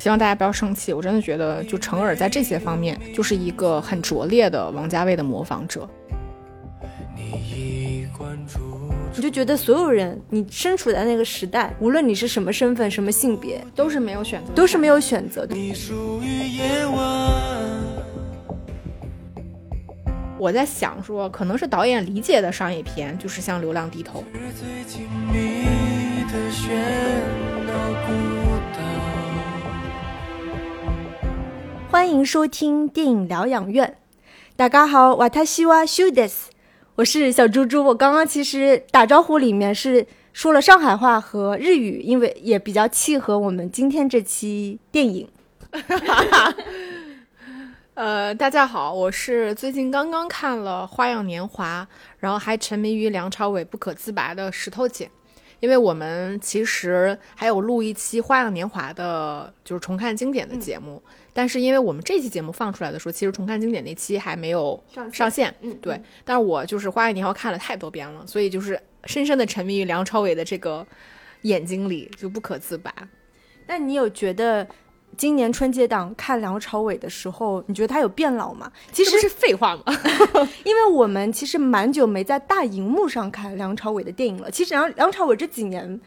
希望大家不要生气，我真的觉得就成尔在这些方面就是一个很拙劣的王家卫的模仿者。你就觉得所有人，你身处在那个时代，无论你是什么身份、什么性别，都是没有选择，都是没有选择的。我在想说，可能是导演理解的商业片，就是像《流浪地头》。欢迎收听电影疗养院。大家好，瓦塔西瓦修德斯，我是小猪猪。我刚刚其实打招呼里面是说了上海话和日语，因为也比较契合我们今天这期电影。呃，大家好，我是最近刚刚看了《花样年华》，然后还沉迷于梁朝伟不可自拔的石头姐。因为我们其实还有录一期《花样年华》的，就是重看经典的节目，但是因为我们这期节目放出来的时候，其实重看经典那期还没有上线。嗯，对。但是我就是《花样年华》看了太多遍了，所以就是深深的沉迷于梁朝伟的这个眼睛里，就不可自拔。那你有觉得？今年春节档看梁朝伟的时候，你觉得他有变老吗？其实是废话吗？因为我们其实蛮久没在大荧幕上看梁朝伟的电影了。其实梁梁朝伟这几年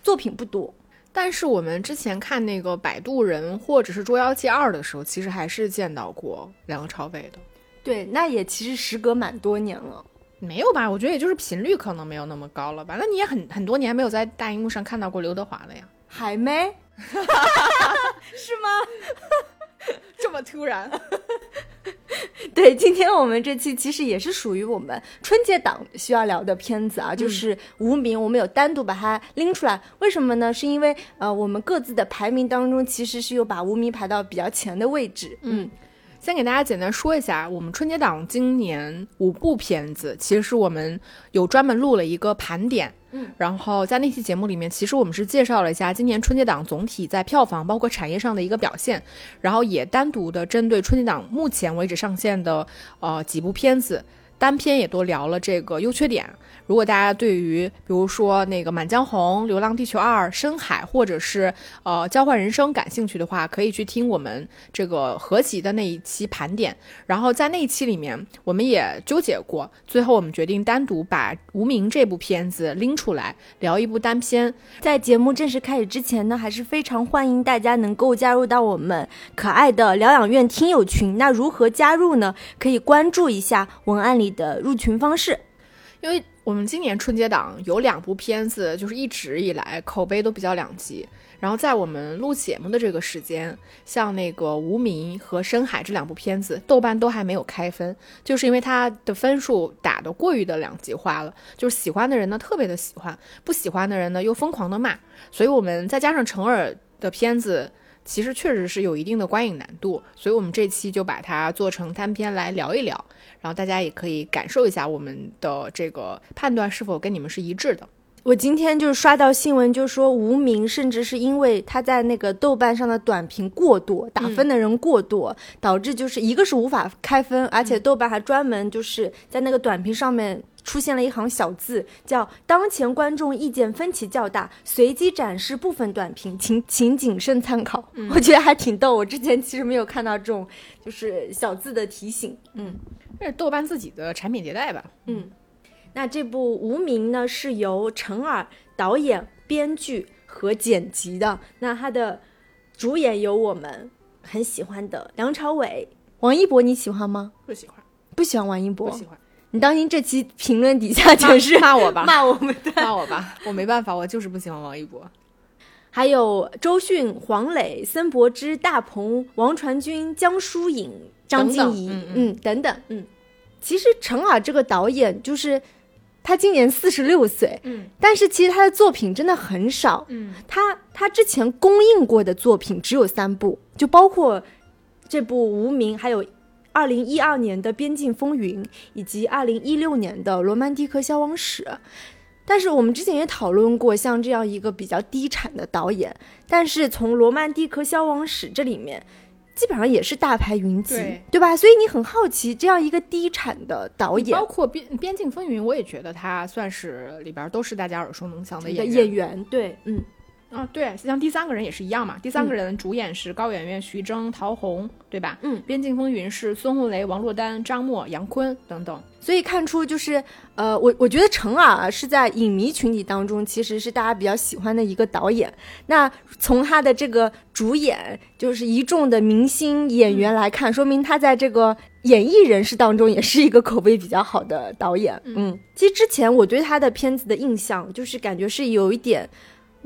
作品不多，但是我们之前看那个《摆渡人》或者是《捉妖记二》的时候，其实还是见到过梁朝伟的。对，那也其实时隔蛮多年了。没有吧？我觉得也就是频率可能没有那么高了吧。那你也很很多年没有在大荧幕上看到过刘德华了呀？还没。是吗？这么突然？对，今天我们这期其实也是属于我们春节档需要聊的片子啊，就是《无名》，我们有单独把它拎出来。为什么呢？是因为呃，我们各自的排名当中，其实是有把《无名》排到比较前的位置。嗯。先给大家简单说一下，我们春节档今年五部片子，其实是我们有专门录了一个盘点，然后在那期节目里面，其实我们是介绍了一下今年春节档总体在票房包括产业上的一个表现，然后也单独的针对春节档目前为止上线的呃几部片子，单篇也都聊了这个优缺点。如果大家对于比如说那个《满江红》《流浪地球二》《深海》或者是呃《交换人生》感兴趣的话，可以去听我们这个合集的那一期盘点。然后在那一期里面，我们也纠结过，最后我们决定单独把《无名》这部片子拎出来聊一部单片。在节目正式开始之前呢，还是非常欢迎大家能够加入到我们可爱的疗养院听友群。那如何加入呢？可以关注一下文案里的入群方式，因为。我们今年春节档有两部片子，就是一直以来口碑都比较两极。然后在我们录节目的这个时间，像那个《无名》和《深海》这两部片子，豆瓣都还没有开分，就是因为它的分数打得过于的两极化了。就是喜欢的人呢特别的喜欢，不喜欢的人呢又疯狂的骂。所以我们再加上成尔的片子。其实确实是有一定的观影难度，所以我们这期就把它做成单篇来聊一聊，然后大家也可以感受一下我们的这个判断是否跟你们是一致的。我今天就是刷到新闻，就说无名，甚至是因为他在那个豆瓣上的短评过多，打分的人过多，导致就是一个是无法开分，而且豆瓣还专门就是在那个短评上面。出现了一行小字，叫“当前观众意见分歧较大，随机展示部分短评，请请谨慎参考。”我觉得还挺逗。我之前其实没有看到这种就是小字的提醒。嗯，这是豆瓣自己的产品迭代吧？嗯，那这部《无名》呢是由陈耳导演、编剧和剪辑的。那他的主演有我们很喜欢的梁朝伟、王一博，你喜欢吗？不喜欢，不喜欢王一博。不喜欢。你当心这期评论底下全是骂我吧，骂我们，骂我吧，我没办法，我就是不喜欢王一博。还有周迅、黄磊、森柏之、大鹏、王传君、江疏影、张婧仪，嗯，等等，嗯。其实陈耳这个导演，就是他今年四十六岁，嗯，但是其实他的作品真的很少，嗯，他他之前公映过的作品只有三部，就包括这部《无名》，还有。二零一二年的《边境风云》以及二零一六年的《罗曼蒂克消亡史》，但是我们之前也讨论过，像这样一个比较低产的导演，但是从《罗曼蒂克消亡史》这里面，基本上也是大牌云集，对吧？所以你很好奇，这样一个低产的导演，包括《边边境风云》，我也觉得他算是里边都是大家耳熟能详的演演员，对，嗯。啊，对，像第三个人也是一样嘛。第三个人主演是高圆圆、徐峥、陶虹，对吧？嗯，边境风云是孙红雷、王珞丹、张默、杨坤等等。所以看出就是，呃，我我觉得陈耳是在影迷群体当中，其实是大家比较喜欢的一个导演。那从他的这个主演，就是一众的明星演员来看，说明他在这个演艺人士当中也是一个口碑比较好的导演。嗯，其实之前我对他的片子的印象，就是感觉是有一点。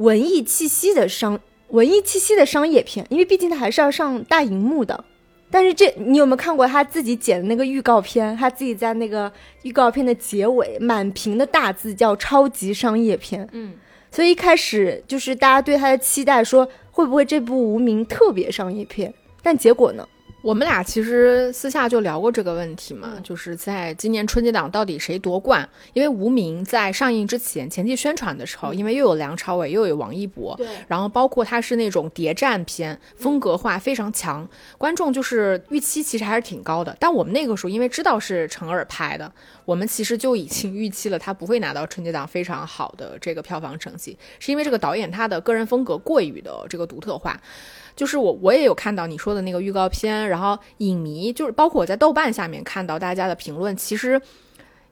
文艺气息的商，文艺气息的商业片，因为毕竟它还是要上大荧幕的。但是这你有没有看过他自己剪的那个预告片？他自己在那个预告片的结尾，满屏的大字叫“超级商业片”。嗯，所以一开始就是大家对他的期待，说会不会这部《无名》特别商业片？但结果呢？我们俩其实私下就聊过这个问题嘛，就是在今年春节档到底谁夺冠？因为《无名》在上映之前前期宣传的时候，因为又有梁朝伟又有王一博，对，然后包括它是那种谍战片，风格化非常强，观众就是预期其实还是挺高的。但我们那个时候因为知道是陈耳拍的，我们其实就已经预期了他不会拿到春节档非常好的这个票房成绩，是因为这个导演他的个人风格过于的这个独特化。就是我，我也有看到你说的那个预告片，然后影迷就是包括我在豆瓣下面看到大家的评论，其实。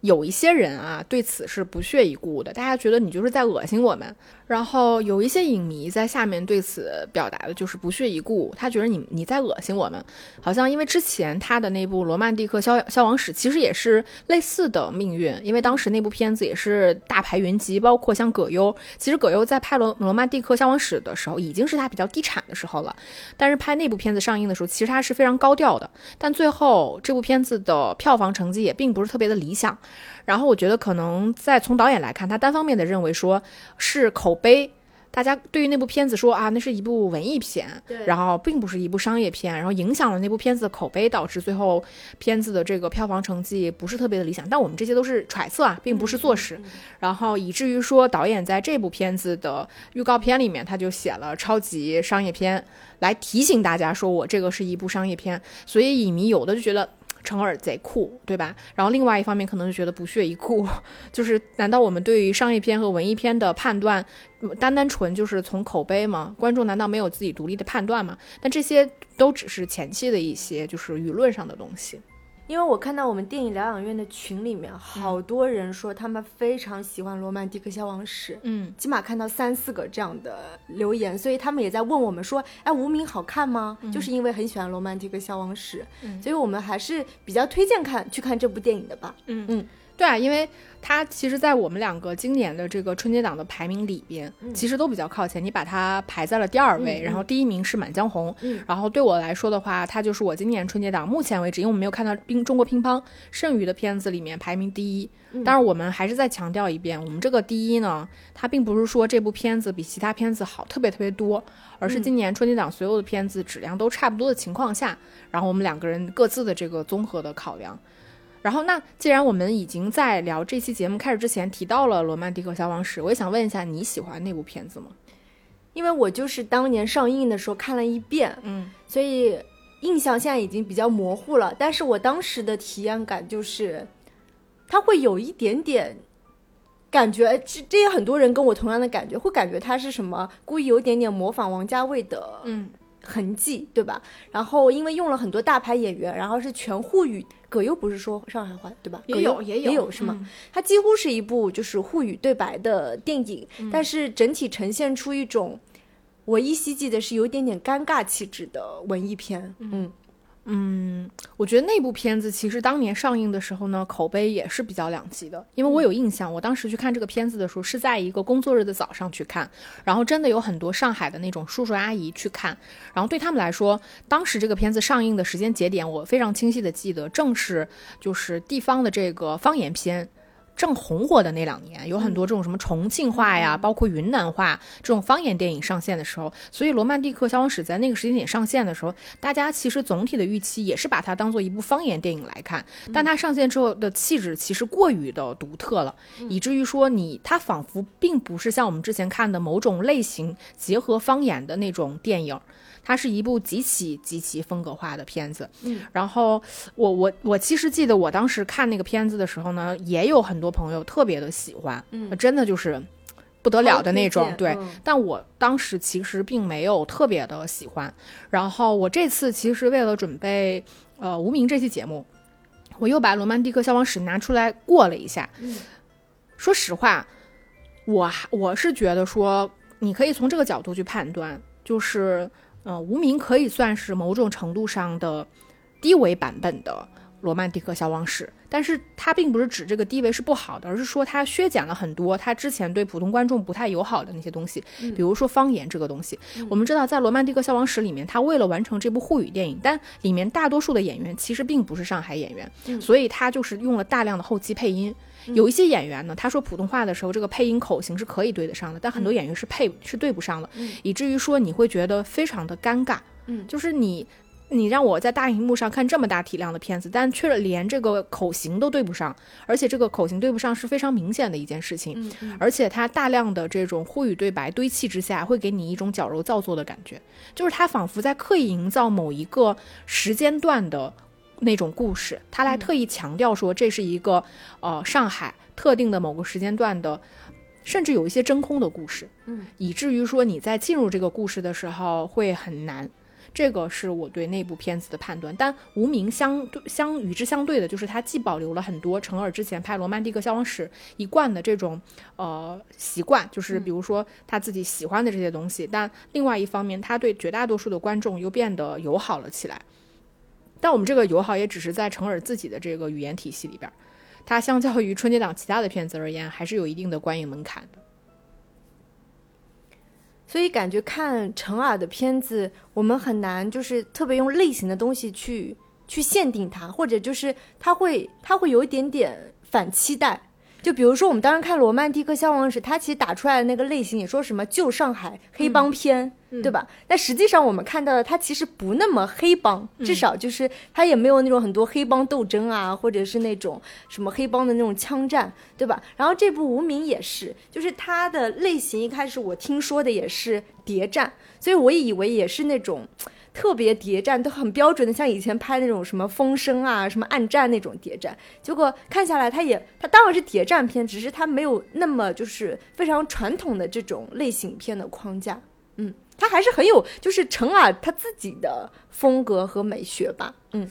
有一些人啊，对此是不屑一顾的，大家觉得你就是在恶心我们。然后有一些影迷在下面对此表达的就是不屑一顾，他觉得你你在恶心我们。好像因为之前他的那部《罗曼蒂克消消亡史》其实也是类似的命运，因为当时那部片子也是大牌云集，包括像葛优。其实葛优在拍《罗罗曼蒂克消亡史》的时候，已经是他比较低产的时候了。但是拍那部片子上映的时候，其实他是非常高调的。但最后这部片子的票房成绩也并不是特别的理想。然后我觉得可能在从导演来看，他单方面的认为说是口碑，大家对于那部片子说啊，那是一部文艺片，然后并不是一部商业片，然后影响了那部片子的口碑，导致最后片子的这个票房成绩不是特别的理想。但我们这些都是揣测啊，并不是坐实。然后以至于说导演在这部片子的预告片里面，他就写了超级商业片，来提醒大家说我这个是一部商业片。所以影迷有的就觉得。成耳贼酷，对吧？然后另外一方面可能就觉得不屑一顾，就是难道我们对于商业片和文艺片的判断，单单纯就是从口碑吗？观众难道没有自己独立的判断吗？但这些都只是前期的一些就是舆论上的东西。因为我看到我们电影疗养院的群里面，好多人说他们非常喜欢《罗曼蒂克消亡史》，嗯，起码看到三四个这样的留言，所以他们也在问我们说，哎，无名好看吗？就是因为很喜欢《罗曼蒂克消亡史》，所以我们还是比较推荐看去看这部电影的吧。嗯嗯。对啊，因为它其实，在我们两个今年的这个春节档的排名里边，其实都比较靠前。你把它排在了第二位，然后第一名是《满江红》。然后对我来说的话，它就是我今年春节档目前为止，因为我们没有看到乒中国乒乓剩余的片子里面排名第一。但是，我们还是再强调一遍，我们这个第一呢，它并不是说这部片子比其他片子好特别特别多，而是今年春节档所有的片子质量都差不多的情况下，然后我们两个人各自的这个综合的考量。然后，那既然我们已经在聊这期节目开始之前提到了《罗曼蒂克消亡史》，我也想问一下，你喜欢那部片子吗？因为我就是当年上映的时候看了一遍，嗯，所以印象现在已经比较模糊了。但是我当时的体验感就是，它会有一点点感觉，这这也很多人跟我同样的感觉，会感觉它是什么故意有点点模仿王家卫的，嗯。痕迹对吧？然后因为用了很多大牌演员，然后是全沪语，葛优不是说上海话对吧？也有也有也有是吗？它几乎是一部就是沪语对白的电影，但是整体呈现出一种我依稀记得是有点点尴尬气质的文艺片，嗯。嗯，我觉得那部片子其实当年上映的时候呢，口碑也是比较两极的。因为我有印象，我当时去看这个片子的时候，是在一个工作日的早上去看，然后真的有很多上海的那种叔叔阿姨去看，然后对他们来说，当时这个片子上映的时间节点，我非常清晰的记得，正是就是地方的这个方言片。正红火的那两年，有很多这种什么重庆话呀，包括云南话这种方言电影上线的时候，所以《罗曼蒂克消亡史》在那个时间点上线的时候，大家其实总体的预期也是把它当做一部方言电影来看。但它上线之后的气质其实过于的独特了，以至于说你它仿佛并不是像我们之前看的某种类型结合方言的那种电影。它是一部极其极其风格化的片子，嗯，然后我我我其实记得我当时看那个片子的时候呢，也有很多朋友特别的喜欢，嗯，真的就是不得了的那种，对。嗯但我当时其实并没有特别的喜欢。然后我这次其实为了准备呃无名这期节目，我又把《罗曼蒂克消亡史》拿出来过了一下。嗯说实话，我还我是觉得说，你可以从这个角度去判断，就是呃无名可以算是某种程度上的低维版本的。罗曼蒂克消亡史，但是它并不是指这个低维是不好的，而是说它削减了很多它之前对普通观众不太友好的那些东西，比如说方言这个东西。我们知道，在《罗曼蒂克消亡史》里面，他为了完成这部沪语电影，但里面大多数的演员其实并不是上海演员，所以他就是用了大量的后期配音。有一些演员呢，他说普通话的时候，这个配音口型是可以对得上的，但很多演员是配是对不上的，以至于说你会觉得非常的尴尬。嗯就是你你让我在大荧幕上看这么大体量的片子，但却连这个口型都对不上，而且这个口型对不上是非常明显的一件事情。嗯嗯而且它大量的这种沪语对白堆砌之下，会给你一种矫揉造作的感觉，就是它仿佛在刻意营造某一个时间段的那种故事，他来特意强调说这是一个呃上海特定的某个时间段的。甚至有一些真空的故事，嗯，以至于说你在进入这个故事的时候会很难，这个是我对那部片子的判断。但无名相对相与之相对的，就是它既保留了很多程耳之前拍《罗曼蒂克消亡史》一贯的这种呃习惯，就是比如说他自己喜欢的这些东西，但另外一方面，他对绝大多数的观众又变得友好了起来。但我们这个友好也只是在程耳自己的这个语言体系里边，它相较于春节档其他的片子而言，还是有一定的观影门槛的。所以感觉看陈耳的片子，我们很难就是特别用类型的东西去去限定它，或者就是它会它会有一点点反期待。就比如说我们当时看《罗曼蒂克消亡史》，它其实打出来的那个类型也说什么旧上海黑帮片，对吧？但实际上我们看到的它其实不那么黑帮，至少就是它也没有那种很多黑帮斗争啊，或者是那种什么黑帮的那种枪战，对吧？然后这部《无名》也是，就是它的类型一开始我听说的也是谍战，所以我以为也是那种特别谍战，都很标准的，像以前拍那种什么风声啊、什么暗战那种谍战。结果看下来，他也他当然是谍战片，只是他没有那么就是非常传统的这种类型片的框架。嗯，他还是很有就是陈耳他自己的风格和美学吧。嗯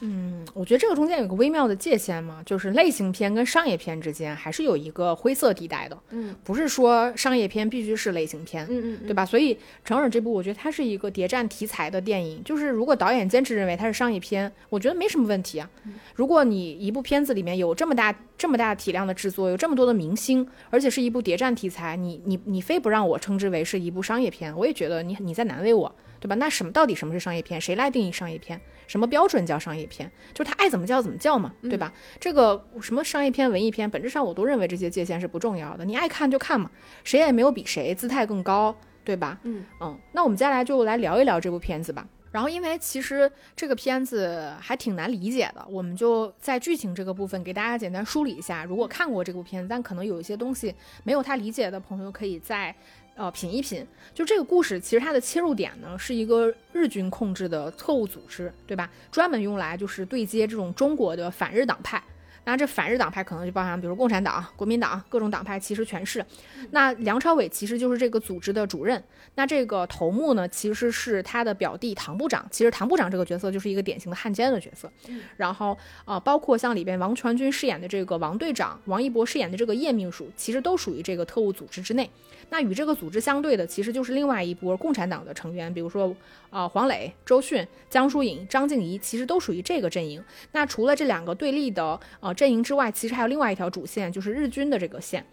嗯，我觉得这个中间有个微妙的界限嘛，就是类型片跟商业片之间还是有一个灰色地带的。嗯，不是说商业片必须是类型片，嗯嗯对吧？所以程耳这部，我觉得它是一个谍战题材的电影。就是如果导演坚持认为它是商业片，我觉得没什么问题啊。如果你一部片子里面有这么大这么大体量的制作，有这么多的明星，而且是一部谍战题材，你你你非不让我称之为是一部商业片，我也觉得你你在难为我，对吧？那什么到底什么是商业片？谁来定义商业片？什么标准叫商业片？就是他爱怎么叫怎么叫嘛，对吧？这个什么商业片、文艺片，本质上我都认为这些界限是不重要的，你爱看就看嘛，谁也没有比谁姿态更高，对吧？嗯嗯，那我们接下来就来聊一聊这部片子吧。然后，因为其实这个片子还挺难理解的，我们就在剧情这个部分给大家简单梳理一下。如果看过这部片子，但可能有一些东西没有太理解的朋友，可以再呃品一品。就这个故事，其实它的切入点呢是一个日军控制的特务组织，对吧？专门用来就是对接这种中国的反日党派。那这反日党派可能就包含，比如共产党、国民党各种党派，其实全是。那梁朝伟其实就是这个组织的主任。那这个头目呢，其实是他的表弟唐部长。其实唐部长这个角色就是一个典型的汉奸的角色。然后呃，包括像里边王传君饰演的这个王队长，王一博饰演的这个叶秘书，其实都属于这个特务组织之内。那与这个组织相对的，其实就是另外一波共产党的成员，比如说呃黄磊、周迅、江疏影、张静怡，其实都属于这个阵营。那除了这两个对立的呃阵营之外，其实还有另外一条主线，就是日军的这个线。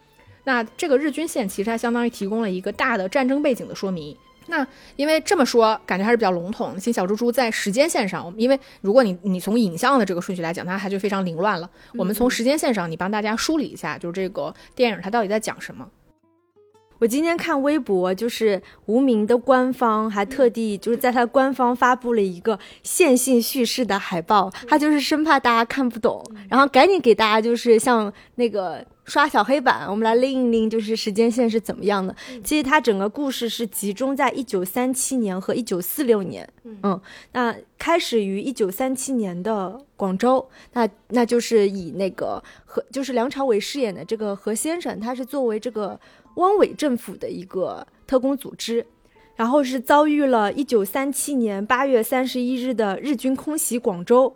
那这个日军线其实它相当于提供了一个大的战争背景的说明。那因为这么说，感觉还是比较笼统。请小猪猪在时间线上，因为如果你你从影像的这个顺序来讲，它还就非常凌乱了。我们从时间线上，你帮大家梳理一下，就是这个电影它到底在讲什么。我今天看微博，就是无名的官方还特地就是在他官方发布了一个线性叙事的海报，他就是生怕大家看不懂，然后赶紧给大家就是像那个刷小黑板，我们来拎一拎，就是时间线是怎么样的。其实它整个故事是集中在一九三七年和一九四六年，嗯，那开始于一九三七年的广州，那那就是以那个何就是梁朝伟饰演的这个何先生，他是作为这个。汪伪政府的一个特工组织，然后是遭遇了一九三七年八月三十一日的日军空袭广州，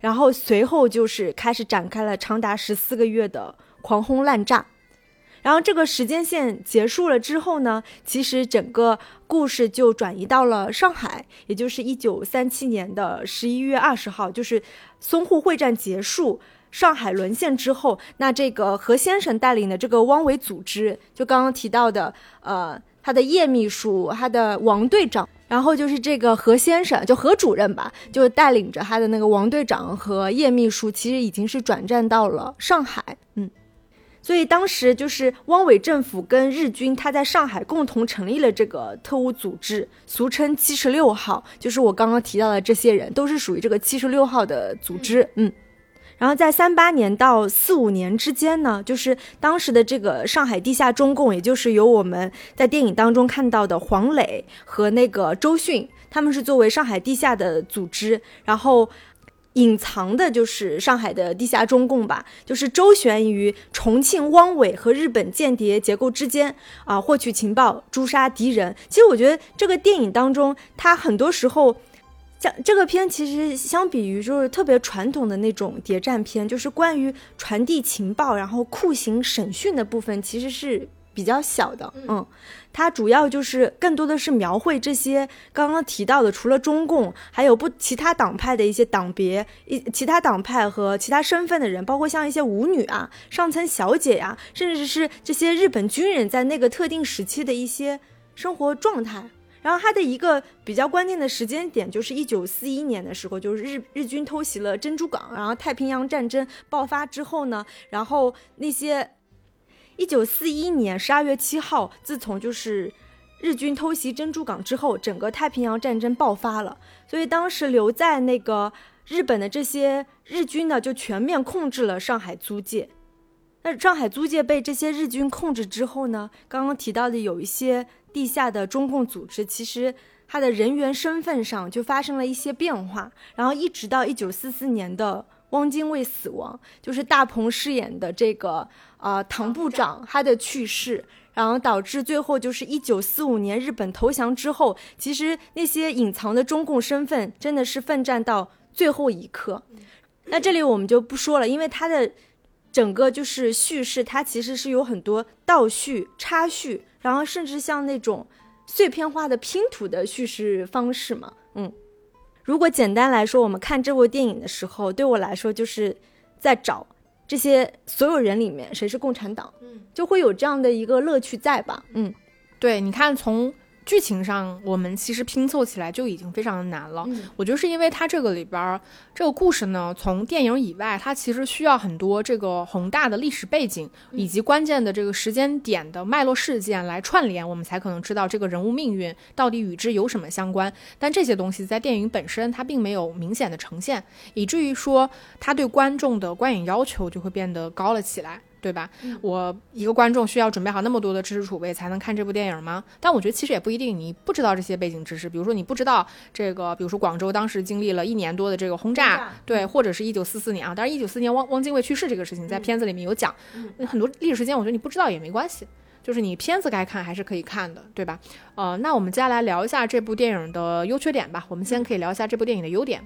然后随后就是开始展开了长达十四个月的狂轰滥炸。然后这个时间线结束了之后呢，其实整个故事就转移到了上海，也就是一九三七年的十一月二十号，就是淞沪会战结束，上海沦陷之后，那这个何先生带领的这个汪伪组织，就刚刚提到的，呃，他的叶秘书，他的王队长，然后就是这个何先生，就何主任吧，就带领着他的那个王队长和叶秘书，其实已经是转战到了上海，嗯。所以当时就是汪伪政府跟日军，他在上海共同成立了这个特务组织，俗称七十六号。就是我刚刚提到的这些人，都是属于这个七十六号的组织。嗯，然后在三八年到四五年之间呢，就是当时的这个上海地下中共，也就是由我们在电影当中看到的黄磊和那个周迅，他们是作为上海地下的组织，然后。隐藏的就是上海的地下中共吧，就是周旋于重庆汪伪和日本间谍结构之间啊，获取情报，诛杀敌人。其实我觉得这个电影当中，它很多时候，像这个片其实相比于就是特别传统的那种谍战片，就是关于传递情报然后酷刑审讯的部分，其实是。比较小的，嗯，它主要就是更多的是描绘这些刚刚提到的，除了中共，还有不其他党派的一些党别，一其他党派和其他身份的人，包括像一些舞女啊、上层小姐呀，甚至是这些日本军人在那个特定时期的一些生活状态。然后它的一个比较关键的时间点就是一九四一年的时候，就是日日军偷袭了珍珠港，然后太平洋战争爆发之后呢，然后那些。一九四一年十二月七号，自从就是日军偷袭珍珠港之后，整个太平洋战争爆发了。所以当时留在那个日本的这些日军呢，就全面控制了上海租界。那上海租界被这些日军控制之后呢，刚刚提到的有一些地下的中共组织，其实它的人员身份上就发生了一些变化。然后一直到一九四四年的。汪精卫死亡，就是大鹏饰演的这个呃唐部长他的去世，然后导致最后就是一九四五年日本投降之后，其实那些隐藏的中共身份真的是奋战到最后一刻。那这里我们就不说了，因为他的整个就是叙事，它其实是有很多倒叙、插叙，然后甚至像那种碎片化的拼图的叙事方式嘛，嗯。如果简单来说，我们看这部电影的时候，对我来说就是在找这些所有人里面谁是共产党，嗯，就会有这样的一个乐趣在吧？嗯，对，你看从。剧情上，我们其实拼凑起来就已经非常的难了。我觉得是因为它这个里边儿这个故事呢，从电影以外，它其实需要很多这个宏大的历史背景以及关键的这个时间点的脉络事件来串联，我们才可能知道这个人物命运到底与之有什么相关。但这些东西在电影本身它并没有明显的呈现，以至于说它对观众的观影要求就会变得高了起来。对吧？我一个观众需要准备好那么多的知识储备才能看这部电影吗？但我觉得其实也不一定。你不知道这些背景知识，比如说你不知道这个，比如说广州当时经历了一年多的这个轰炸，对，或者是一九四四年啊。当然，一九四年汪汪精卫去世这个事情在片子里面有讲，很多历史事件，我觉得你不知道也没关系，就是你片子该看还是可以看的，对吧？呃，那我们接下来聊一下这部电影的优缺点吧。我们先可以聊一下这部电影的优点。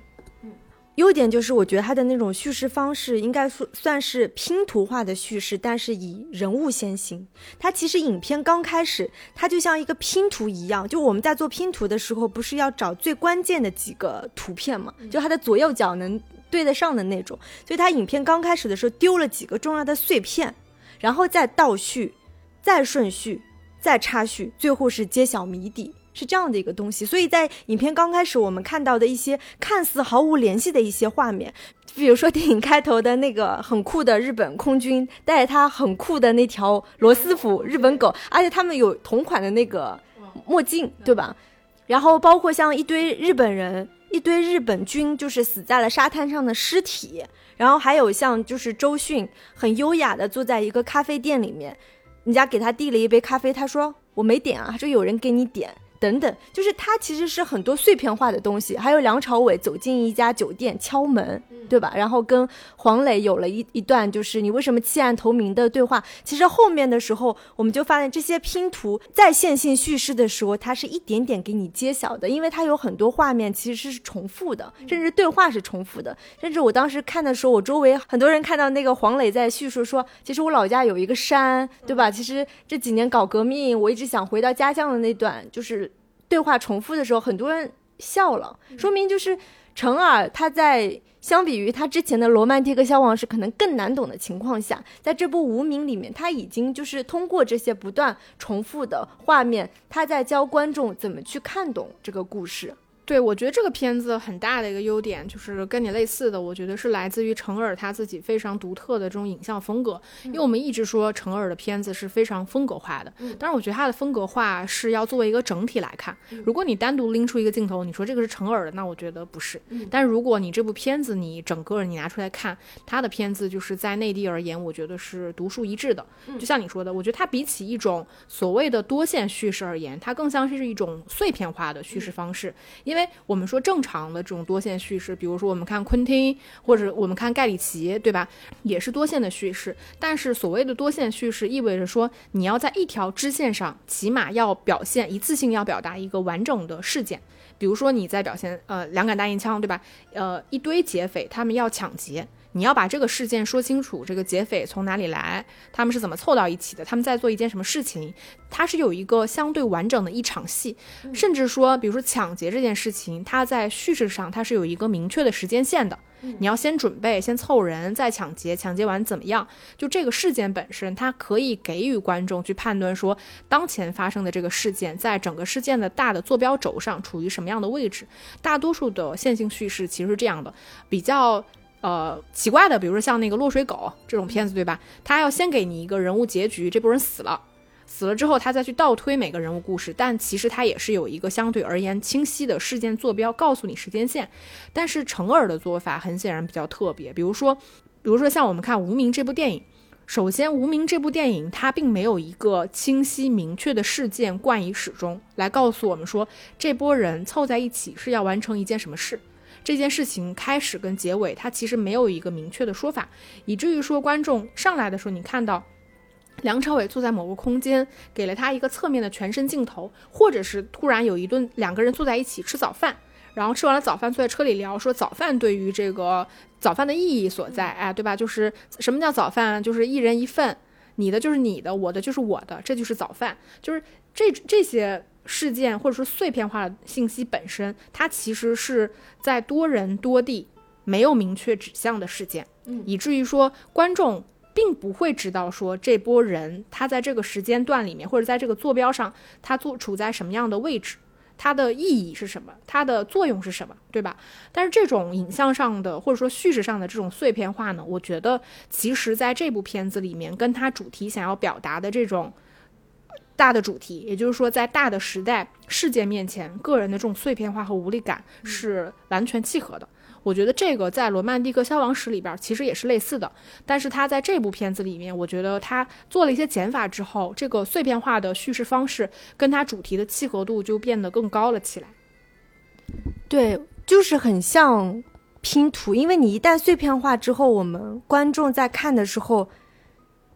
优点就是，我觉得它的那种叙事方式应该说算是拼图化的叙事，但是以人物先行。它其实影片刚开始，它就像一个拼图一样，就我们在做拼图的时候，不是要找最关键的几个图片嘛？就它的左右脚能对得上的那种。所以它影片刚开始的时候丢了几个重要的碎片，然后再倒叙，再顺序，再插叙，最后是揭晓谜底。是这样的一个东西，所以在影片刚开始，我们看到的一些看似毫无联系的一些画面，比如说电影开头的那个很酷的日本空军带着他很酷的那条罗斯福日本狗，而且他们有同款的那个墨镜，对吧？然后包括像一堆日本人，一堆日本军就是死在了沙滩上的尸体，然后还有像就是周迅很优雅的坐在一个咖啡店里面，人家给他递了一杯咖啡，他说我没点啊，他说有人给你点。等等，就是它其实是很多碎片化的东西。还有梁朝伟走进一家酒店敲门，对吧？然后跟黄磊有了一一段就是你为什么弃暗投明的对话。其实后面的时候，我们就发现这些拼图在线性叙事的时候，它是一点点给你揭晓的，因为它有很多画面其实是重复的，甚至对话是重复的。甚至我当时看的时候，我周围很多人看到那个黄磊在叙述说，其实我老家有一个山，对吧？其实这几年搞革命，我一直想回到家乡的那段，就是对话重复的时候，很多人笑了，说明就是陈耳他在相比于他之前的《罗曼蒂克消亡史》可能更难懂的情况下，在这部《无名》里面，他已经就是通过这些不断重复的画面，他在教观众怎么去看懂这个故事。对，我觉得这个片子很大的一个优点就是跟你类似的，我觉得是来自于成耳他自己非常独特的这种影像风格。因为我们一直说成耳的片子是非常风格化的，但是我觉得他的风格化是要作为一个整体来看。如果你单独拎出一个镜头，你说这个是成耳的，那我觉得不是。但是如果你这部片子你整个你拿出来看，他的片子就是在内地而言，我觉得是独树一帜的。就像你说的，我觉得它比起一种所谓的多线叙事而言，它更像是一种碎片化的叙事方式，因为。我们说正常的这种多线叙事，比如说我们看昆汀或者我们看盖里奇，对吧？也是多线的叙事。但是所谓的多线叙事，意味着说你要在一条支线上，起码要表现一次性要表达一个完整的事件。比如说你在表现呃两杆大银枪，对吧？呃一堆劫匪他们要抢劫。你要把这个事件说清楚，这个劫匪从哪里来，他们是怎么凑到一起的，他们在做一件什么事情，它是有一个相对完整的一场戏，甚至说，比如说抢劫这件事情，它在叙事上它是有一个明确的时间线的，你要先准备，先凑人，再抢劫，抢劫完怎么样？就这个事件本身，它可以给予观众去判断说，当前发生的这个事件，在整个事件的大的坐标轴上处于什么样的位置？大多数的线性叙事其实是这样的，比较。呃，奇怪的，比如说像那个落水狗这种片子，对吧？他要先给你一个人物结局，这波人死了，死了之后，他再去倒推每个人物故事，但其实他也是有一个相对而言清晰的事件坐标，告诉你时间线。但是成尔的做法很显然比较特别，比如说，比如说像我们看《无名》这部电影，首先，《无名》这部电影它并没有一个清晰明确的事件贯以始终，来告诉我们说这波人凑在一起是要完成一件什么事。这件事情开始跟结尾，它其实没有一个明确的说法，以至于说观众上来的时候，你看到梁朝伟坐在某个空间，给了他一个侧面的全身镜头，或者是突然有一顿两个人坐在一起吃早饭，然后吃完了早饭坐在车里聊，说早饭对于这个早饭的意义所在，哎，对吧？就是什么叫早饭？就是一人一份，你的就是你的，我的就是我的，这就是早饭，就是这这些。事件或者说碎片化的信息本身，它其实是在多人多地没有明确指向的事件，以至于说观众并不会知道说这波人他在这个时间段里面或者在这个坐标上他坐处在什么样的位置，它的意义是什么，它的作用是什么，对吧？但是这种影像上的或者说叙事上的这种碎片化呢，我觉得其实在这部片子里面跟它主题想要表达的这种。大的主题，也就是说，在大的时代事件面前，个人的这种碎片化和无力感是完全契合的。我觉得这个在《罗曼蒂克消亡史》里边其实也是类似的，但是他在这部片子里面，我觉得他做了一些减法之后，这个碎片化的叙事方式跟他主题的契合度就变得更高了起来。对，就是很像拼图，因为你一旦碎片化之后，我们观众在看的时候。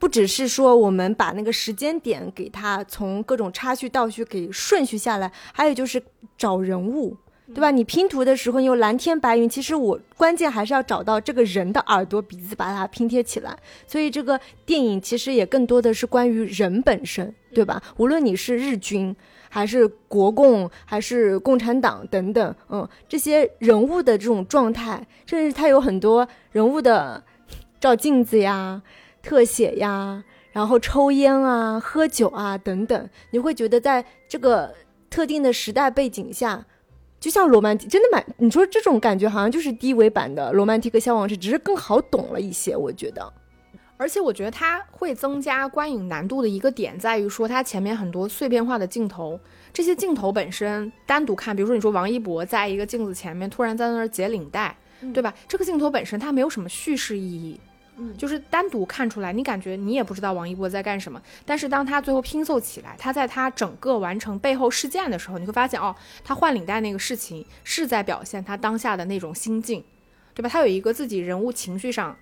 不只是说我们把那个时间点给它从各种插叙倒叙给顺序下来，还有就是找人物，对吧？你拼图的时候，你有蓝天白云，其实我关键还是要找到这个人的耳朵鼻子，把它拼贴起来。所以这个电影其实也更多的是关于人本身，对吧？无论你是日军，还是国共，还是共产党等等，嗯，这些人物的这种状态，甚至他有很多人物的照镜子呀。特写呀，然后抽烟啊、喝酒啊等等，你会觉得在这个特定的时代背景下，就像罗曼蒂，真的蛮，你说这种感觉好像就是低维版的《罗曼蒂克消亡史》，只是更好懂了一些，我觉得。而且我觉得它会增加观影难度的一个点在于说，它前面很多碎片化的镜头，这些镜头本身单独看，比如说你说王一博在一个镜子前面突然在那儿解领带，对吧？这个镜头本身它没有什么叙事意义。就是单独看出来，你感觉你也不知道王一博在干什么，但是当他最后拼凑起来，他在他整个完成背后事件的时候，你会发现哦，他换领带那个事情是在表现他当下的那种心境，对吧？他有一个自己人物情绪上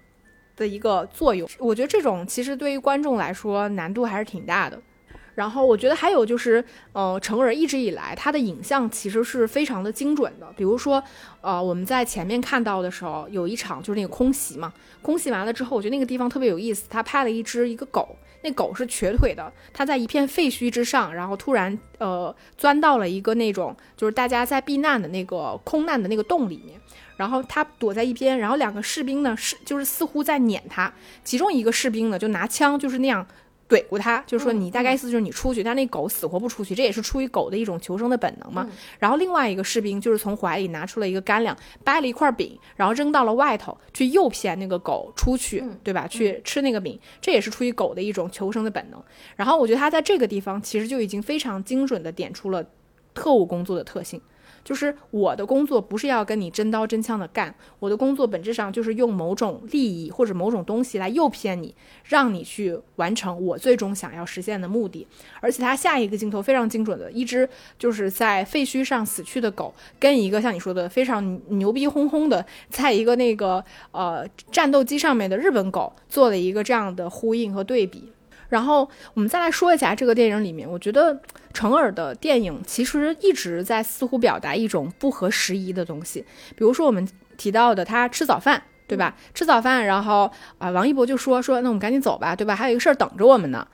的一个作用，我觉得这种其实对于观众来说难度还是挺大的。然后我觉得还有就是，呃，成尔一直以来他的影像其实是非常的精准的。比如说，呃，我们在前面看到的时候，有一场就是那个空袭嘛，空袭完了之后，我觉得那个地方特别有意思。他拍了一只一个狗，那狗是瘸腿的，它在一片废墟之上，然后突然呃钻到了一个那种就是大家在避难的那个空难的那个洞里面，然后它躲在一边，然后两个士兵呢是就是似乎在撵它，其中一个士兵呢就拿枪就是那样。怼过他，就是说你大概意思就是你出去，但那狗死活不出去，这也是出于狗的一种求生的本能嘛。然后另外一个士兵就是从怀里拿出了一个干粮，掰了一块饼，然后扔到了外头去诱骗那个狗出去，对吧？去吃那个饼，这也是出于狗的一种求生的本能。然后我觉得他在这个地方其实就已经非常精准的点出了特务工作的特性。就是我的工作不是要跟你真刀真枪的干，我的工作本质上就是用某种利益或者某种东西来诱骗你，让你去完成我最终想要实现的目的。而且他下一个镜头非常精准的，一只就是在废墟上死去的狗，跟一个像你说的非常牛逼哄哄的，在一个那个呃战斗机上面的日本狗做了一个这样的呼应和对比。然后我们再来说一下这个电影里面，我觉得成尔的电影其实一直在似乎表达一种不合时宜的东西。比如说我们提到的他吃早饭，对吧？吃早饭，然后啊，王一博就说说，那我们赶紧走吧，对吧？还有一个事儿等着我们呢。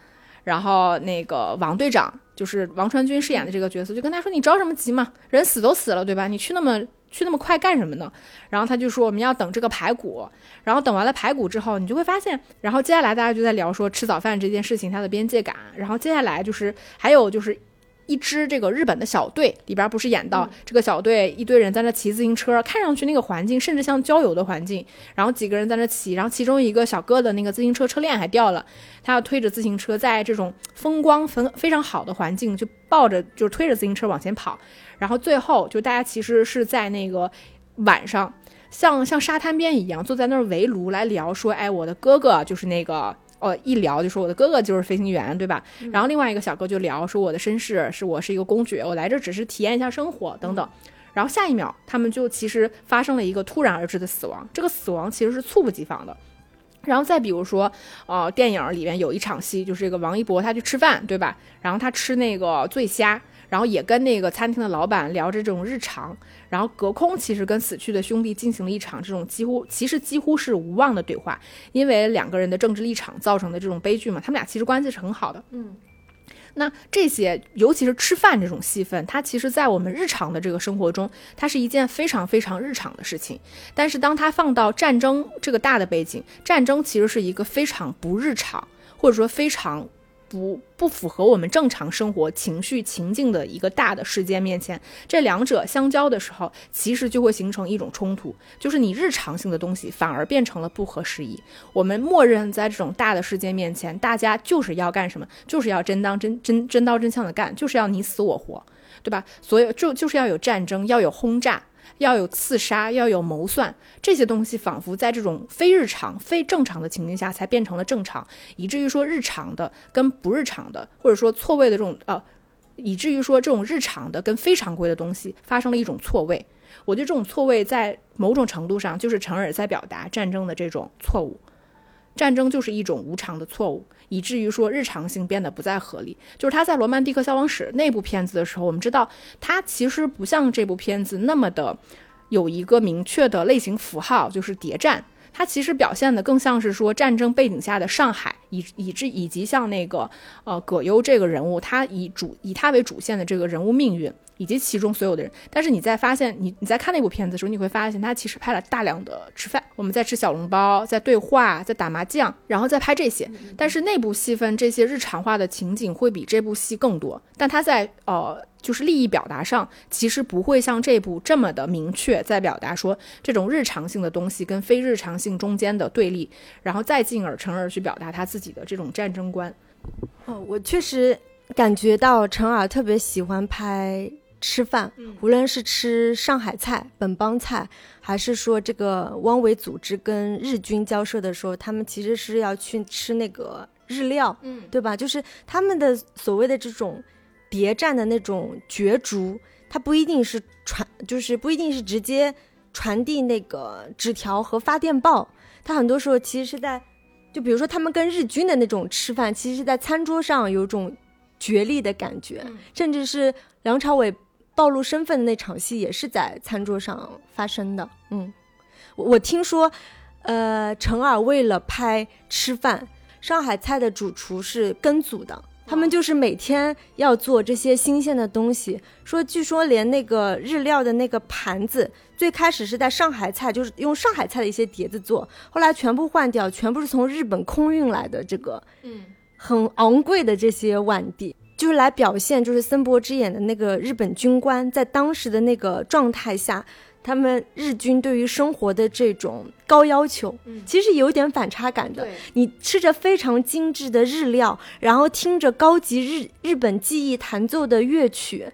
然后那个王队长，就是王传君饰演的这个角色，就跟他说，你着什么急嘛？人死都死了，对吧？你去那么。去那么快干什么呢？然后他就说我们要等这个排骨，然后等完了排骨之后，你就会发现，然后接下来大家就在聊说吃早饭这件事情它的边界感，然后接下来就是还有就是。一支这个日本的小队里边不是演到这个小队一堆人在那骑自行车，看上去那个环境甚至像郊游的环境，然后几个人在那骑，然后其中一个小哥的那个自行车车链还掉了，他要推着自行车在这种风光非非常好的环境，就抱着就推着自行车往前跑，然后最后就大家其实是在那个晚上，像像沙滩边一样坐在那儿围炉来聊说，哎，我的哥哥就是那个。哦，一聊就说我的哥哥就是飞行员，对吧？然后另外一个小哥就聊说我的身世是我是一个公爵，我来这只是体验一下生活等等。然后下一秒，他们就其实发生了一个突然而至的死亡，这个死亡其实是猝不及防的。然后再比如说，呃，电影里面有一场戏，就是这个王一博他去吃饭，对吧？然后他吃那个醉虾。然后也跟那个餐厅的老板聊着这种日常，然后隔空其实跟死去的兄弟进行了一场这种几乎其实几乎是无望的对话，因为两个人的政治立场造成的这种悲剧嘛，他们俩其实关系是很好的。嗯，那这些尤其是吃饭这种戏份，它其实在我们日常的这个生活中，它是一件非常非常日常的事情。但是当它放到战争这个大的背景，战争其实是一个非常不日常，或者说非常。不不符合我们正常生活情绪情境的一个大的事件面前，这两者相交的时候，其实就会形成一种冲突，就是你日常性的东西反而变成了不合时宜。我们默认在这种大的事件面前，大家就是要干什么，就是要真当真真真刀真枪的干，就是要你死我活，对吧？所以就就是要有战争，要有轰炸。要有刺杀，要有谋算，这些东西仿佛在这种非日常、非正常的情境下才变成了正常，以至于说日常的跟不日常的，或者说错位的这种呃，以至于说这种日常的跟非常规的东西发生了一种错位。我觉得这种错位在某种程度上就是成尔在表达战争的这种错误。战争就是一种无常的错误，以至于说日常性变得不再合理。就是他在《罗曼蒂克消亡史》那部片子的时候，我们知道他其实不像这部片子那么的有一个明确的类型符号，就是谍战。它其实表现的更像是说战争背景下的上海，以以至以及像那个呃葛优这个人物，他以主以他为主线的这个人物命运。以及其中所有的人，但是你在发现你你在看那部片子的时候，你会发现他其实拍了大量的吃饭，我们在吃小笼包，在对话，在打麻将，然后再拍这些。但是内部戏份这些日常化的情景会比这部戏更多，但他在呃就是利益表达上，其实不会像这部这么的明确，在表达说这种日常性的东西跟非日常性中间的对立，然后再进而成而去表达他自己的这种战争观。哦，我确实感觉到陈尔特别喜欢拍。吃饭，嗯。无论是吃上海菜、本帮菜，还是说这个汪伪组织跟日军交涉的时候，他们其实是要去吃那个日料，嗯。对吧？就是他们的所谓的这种谍战的那种角逐，它不一定是传，就是不一定是直接传递那个纸条和发电报，它很多时候其实是在，就比如说他们跟日军的那种吃饭，其实是在餐桌上有种角力的感觉，嗯。甚至是梁朝伟暴露身份的那场戏也是在餐桌上发生的。嗯，我我听说，呃，陈耳为了拍吃饭，上海菜的主厨是跟组的。他们就是每天要做这些新鲜的东西。说，据说连那个日料的那个盘子，最开始是在上海菜，就是用上海菜的一些碟子做，后来全部换掉，全部是从日本空运来的这个嗯很昂贵的这些碗碟，就是来表现就是森博之眼的那个日本军官在当时的那个状态下，他们日军对于生活的这种高要求，嗯其实有点反差感的。你吃着非常精致的日料，然后听着高级日日本技艺弹奏的乐曲，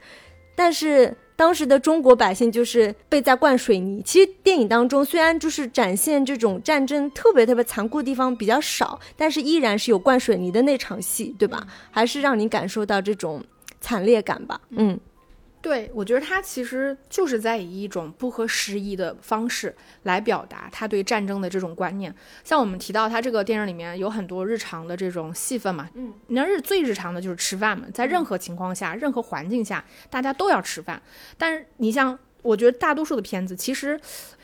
但是当时的中国百姓就是被在灌水泥。其实电影当中虽然就是展现这种战争特别特别残酷的地方比较少，但是依然是有灌水泥的那场戏，对吧？还是让你感受到这种惨烈感吧。嗯对，我觉得他其实就是在以一种不合时宜的方式来表达他对战争的这种观念。像我们提到他这个电影里面有很多日常的这种戏份嘛，嗯，你要日最日常的就是吃饭嘛，在任何情况下、任何环境下，大家都要吃饭。但是你像，我觉得大多数的片子其实，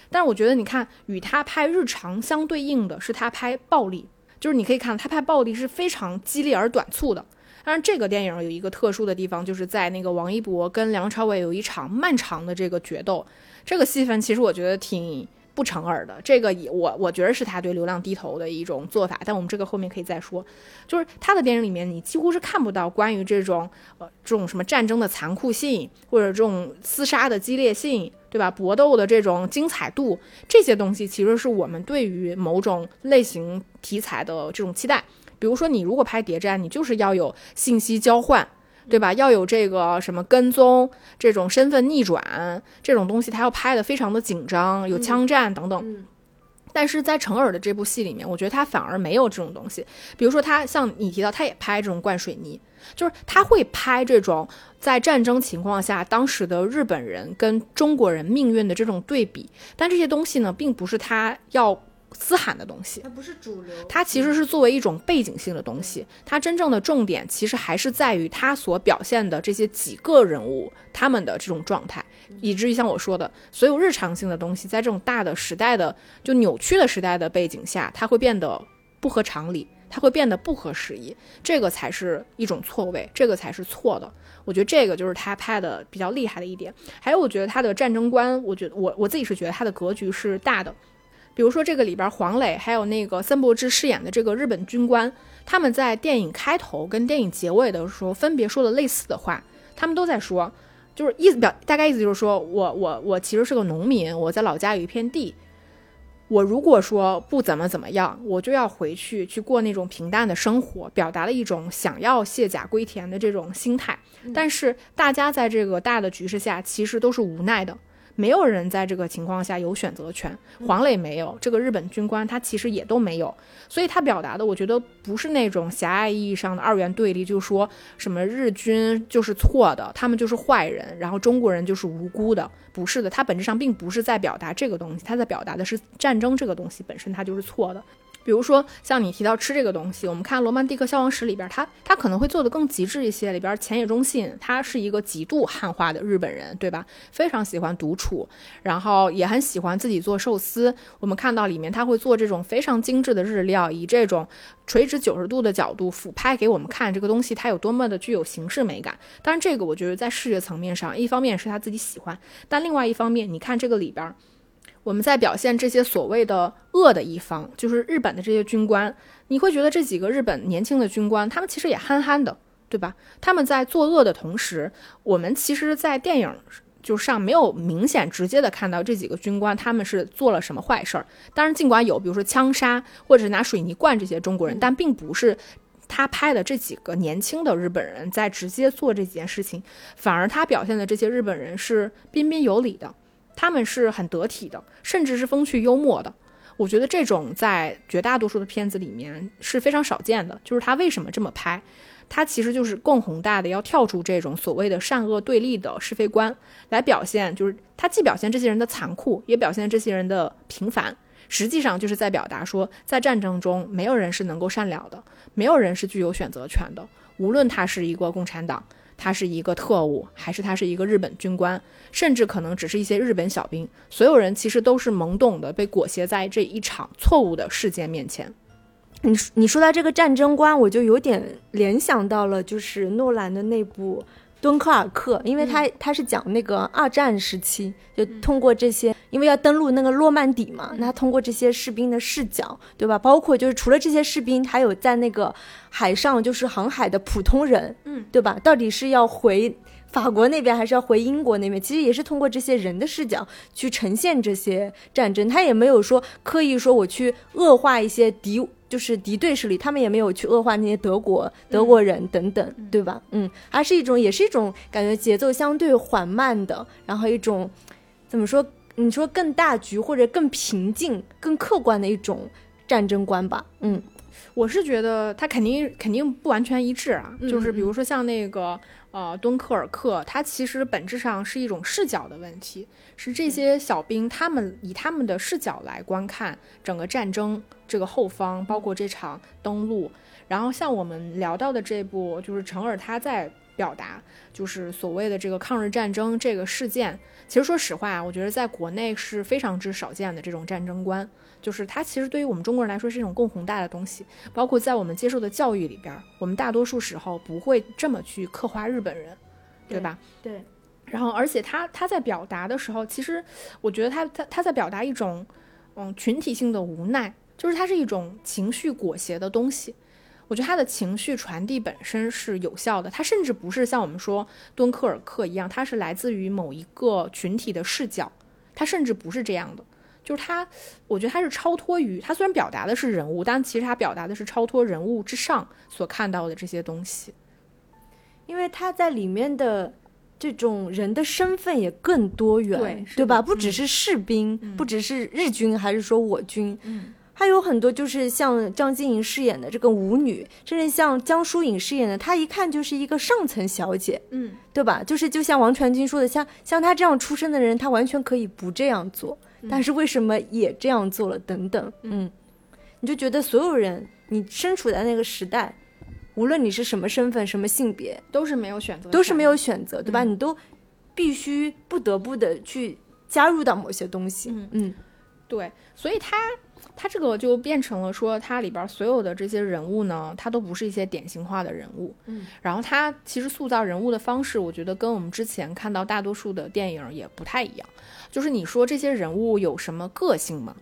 但是我觉得你看与他拍日常相对应的是他拍暴力，就是你可以看到他拍暴力是非常激烈而短促的。当然，这个电影有一个特殊的地方，就是在那个王一博跟梁朝伟有一场漫长的这个决斗，这个戏份其实我觉得挺不成耳的。这个也我我觉得是他对流量低头的一种做法，但我们这个后面可以再说。就是他的电影里面，你几乎是看不到关于这种呃这种什么战争的残酷性，或者这种厮杀的激烈性，对吧？搏斗的这种精彩度，这些东西其实是我们对于某种类型题材的这种期待。比如说，你如果拍谍战，你就是要有信息交换，对吧？要有这个什么跟踪、这种身份逆转这种东西，他要拍的非常的紧张，有枪战等等。嗯但是在成尔的这部戏里面，我觉得他反而没有这种东西。比如说，他像你提到，他也拍这种灌水泥，就是他会拍这种在战争情况下当时的日本人跟中国人命运的这种对比。但这些东西呢，并不是他要嘶喊的东西。它不是主流，它其实是作为一种背景性的东西，它真正的重点其实还是在于它所表现的这些几个人物他们的这种状态，以至于像我说的，所有日常性的东西，在这种大的时代的就扭曲的时代的背景下，它会变得不合常理，它会变得不合时宜，这个才是一种错位，这个才是错的。我觉得这个就是他拍的比较厉害的一点。还有，我觉得他的战争观，我觉得我我自己是觉得他的格局是大的。比如说这个里边，黄磊还有那个森博之饰演的这个日本军官，他们在电影开头跟电影结尾的时候分别说了类似的话，他们都在说，就是意思表大概意思就是说我我我其实是个农民，我在老家有一片地，我如果说不怎么怎么样，我就要回去去过那种平淡的生活，表达了一种想要卸甲归田的这种心态。但是大家在这个大的局势下，其实都是无奈的。没有人在这个情况下有选择权，黄磊没有，这个日本军官他其实也都没有，所以他表达的我觉得不是那种狭隘意义上的二元对立，就说什么日军就是错的，他们就是坏人，然后中国人就是无辜的，不是的，他本质上并不是在表达这个东西，他在表达的是战争这个东西本身它就是错的。比如说，像你提到吃这个东西，我们看《罗曼蒂克消亡史》里边，他他可能会做的更极致一些。里边浅野忠信他是一个极度汉化的日本人，对吧？非常喜欢独处，然后也很喜欢自己做寿司。我们看到里面他会做这种非常精致的日料，以这种垂直九十度的角度俯拍给我们看这个东西它有多么的具有形式美感。当然，这个我觉得在视觉层面上，一方面是他自己喜欢，但另外一方面，你看这个里边。我们在表现这些所谓的恶的一方，就是日本的这些军官，你会觉得这几个日本年轻的军官，他们其实也憨憨的，对吧？他们在作恶的同时，我们其实，在电影就上没有明显直接的看到这几个军官他们是做了什么坏事儿。当然，尽管有，比如说枪杀或者是拿水泥灌这些中国人，但并不是他拍的这几个年轻的日本人在直接做这几件事情，反而他表现的这些日本人是彬彬有礼的，他们是很得体的，甚至是风趣幽默的。我觉得这种在绝大多数的片子里面是非常少见的。就是他为什么这么拍？他其实就是更宏大的，要跳出这种所谓的善恶对立的是非观，来表现，就是他既表现这些人的残酷，也表现这些人的平凡。实际上就是在表达说，在战争中，没有人是能够善了的，没有人是具有选择权的。无论他是一个共产党，他是一个特务，还是他是一个日本军官，甚至可能只是一些日本小兵，所有人其实都是懵懂的，被裹挟在这一场错误的事件面前。你你说到这个战争观，我就有点联想到了，就是诺兰的那部。敦刻尔克，因为他他是讲那个二战时期，就通过这些，因为要登陆那个诺曼底嘛，那通过这些士兵的视角，对吧？包括就是除了这些士兵，还有在那个海上就是航海的普通人，嗯，对吧？到底是要回法国那边，还是要回英国那边？其实也是通过这些人的视角去呈现这些战争，他也没有说刻意说我去恶化一些敌。就是敌对势力，他们也没有去恶化那些德国德国人等等，对吧？嗯，而是一种，也是一种感觉节奏相对缓慢的，然后一种怎么说？你说更大局或者更平静、更客观的一种战争观吧？嗯，我是觉得他肯定肯定不完全一致啊。就是比如说像那个呃敦刻尔克，它其实本质上是一种视角的问题，是这些小兵他们以他们的视角来观看整个战争。这个后方包括这场登陆，然后像我们聊到的这部，就是程耳他在表达，就是所谓的这个抗日战争这个事件。其实说实话，我觉得在国内是非常之少见的这种战争观，就是它其实对于我们中国人来说是一种更宏大的东西。包括在我们接受的教育里边，我们大多数时候不会这么去刻画日本人，对吧？对。然后，而且他他在表达的时候，其实我觉得他他他在表达一种嗯群体性的无奈。就是它是一种情绪裹挟的东西，我觉得他的情绪传递本身是有效的，它甚至不是像我们说敦刻尔克一样，它是来自于某一个群体的视角，它甚至不是这样的，就是它，我觉得它是超脱于，它虽然表达的是人物，但其实它表达的是超脱人物之上所看到的这些东西，因为他在里面的这种人的身份也更多元，对对吧？不只是士兵，不只是日军，还是说我军，嗯。还有很多就是像张晶莹饰演的这个舞女，甚至像江疏影饰演的，她一看就是一个上层小姐，嗯，对吧？就是就像王传君说的，像像她这样出身的人，她完全可以不这样做，但是为什么也这样做了？等等，嗯，你就觉得所有人，你身处在那个时代，无论你是什么身份、什么性别，都是没有选择，都是没有选择，对吧？你都必须不得不的去加入到某些东西，嗯嗯，对，所以他。它这个就变成了说，它里边所有的这些人物呢，它都不是一些典型化的人物。嗯，然后它其实塑造人物的方式，我觉得跟我们之前看到大多数的电影也不太一样。就是你说这些人物有什么个性吗？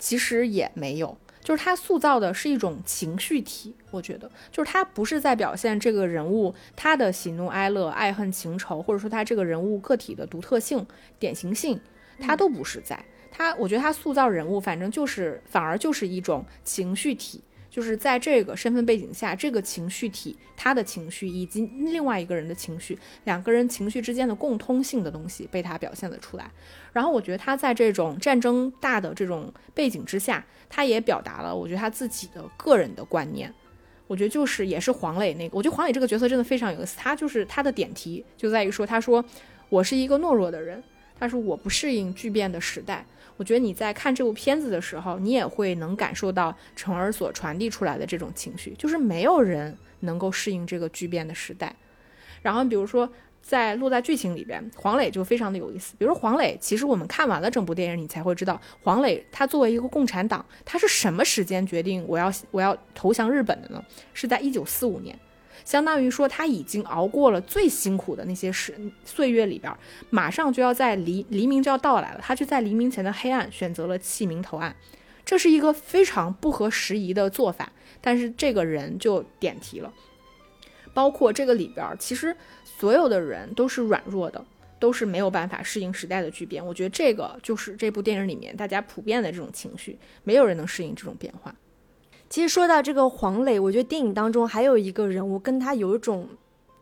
其实也没有，就是他塑造的是一种情绪体。我觉得，就是他不是在表现这个人物他的喜怒哀乐、爱恨情仇，或者说他这个人物个体的独特性、典型性，他都不是在。他，我觉得他塑造人物，反正就是反而就是一种情绪体，就是在这个身份背景下，这个情绪体他的情绪以及另外一个人的情绪，两个人情绪之间的共通性的东西被他表现了出来。然后我觉得他在这种战争大的这种背景之下，他也表达了我觉得他自己的个人的观念。我觉得就是也是黄磊那个，我觉得黄磊这个角色真的非常有意思。他就是他的点题就在于说，他说我是一个懦弱的人，他说我不适应巨变的时代。我觉得你在看这部片子的时候，你也会能感受到成儿所传递出来的这种情绪，就是没有人能够适应这个巨变的时代。然后，比如说在落在剧情里边，黄磊就非常的有意思。比如说黄磊，其实我们看完了整部电影，你才会知道，黄磊他作为一个共产党，他是什么时间决定我要我要投降日本的呢？是在一九四五年。相当于说他已经熬过了最辛苦的那些时岁月里边，马上就要在黎黎明就要到来了，他就在黎明前的黑暗选择了弃明投暗，这是一个非常不合时宜的做法。但是这个人就点题了，包括这个里边，其实所有的人都是软弱的，都是没有办法适应时代的巨变。我觉得这个就是这部电影里面大家普遍的这种情绪，没有人能适应这种变化。其实说到这个黄磊，我觉得电影当中还有一个人物跟他有一种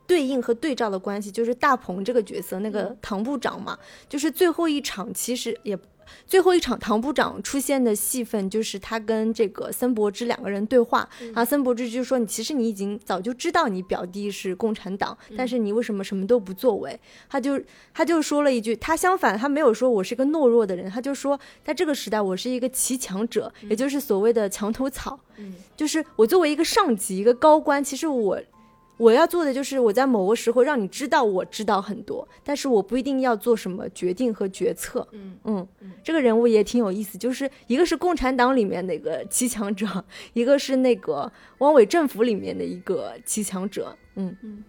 对应和对照的关系，就是大鹏这个角色，那个唐部长嘛，就是最后一场其实也。最后一场唐部长出现的戏份，就是他跟这个森伯之两个人对话，然后森伯之就说：“你其实你已经早就知道你表弟是共产党，但是你为什么什么都不作为？”他就他就说了一句，他相反他没有说我是一个懦弱的人，他就说在这个时代我是一个骑墙者，也就是所谓的墙头草，就是我作为一个上级一个高官，其实我。我要做的就是我在某个时候让你知道我知道很多，但是我不一定要做什么决定和决策。嗯嗯，这个人物也挺有意思，就是一个是共产党里面的一个骑墙者，一个是那个汪伪政府里面的一个骑墙者。嗯嗯，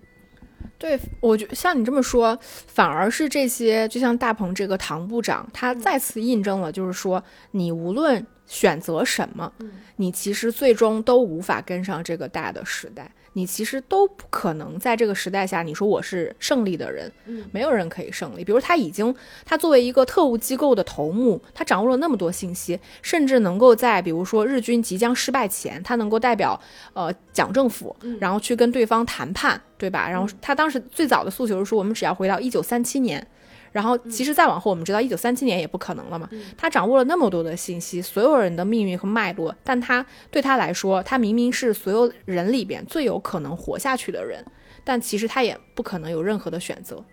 对，我觉像你这么说，反而是这些，就像大鹏这个唐部长，他再次印证了，就是说你无论选择什么，你其实最终都无法跟上这个大的时代。你其实都不可能在这个时代下，你说我是胜利的人，嗯，没有人可以胜利。比如他已经，他作为一个特务机构的头目，他掌握了那么多信息，甚至能够在比如说日军即将失败前，他能够代表呃蒋政府，然后去跟对方谈判，对吧？然后他当时最早的诉求是说，我们只要回到一九三七年。然后，其实再往后，我们知道一九三七年也不可能了嘛。他掌握了那么多的信息，所有人的命运和脉络，但他对他来说，他明明是所有人里边最有可能活下去的人，但其实他也不可能有任何的选择，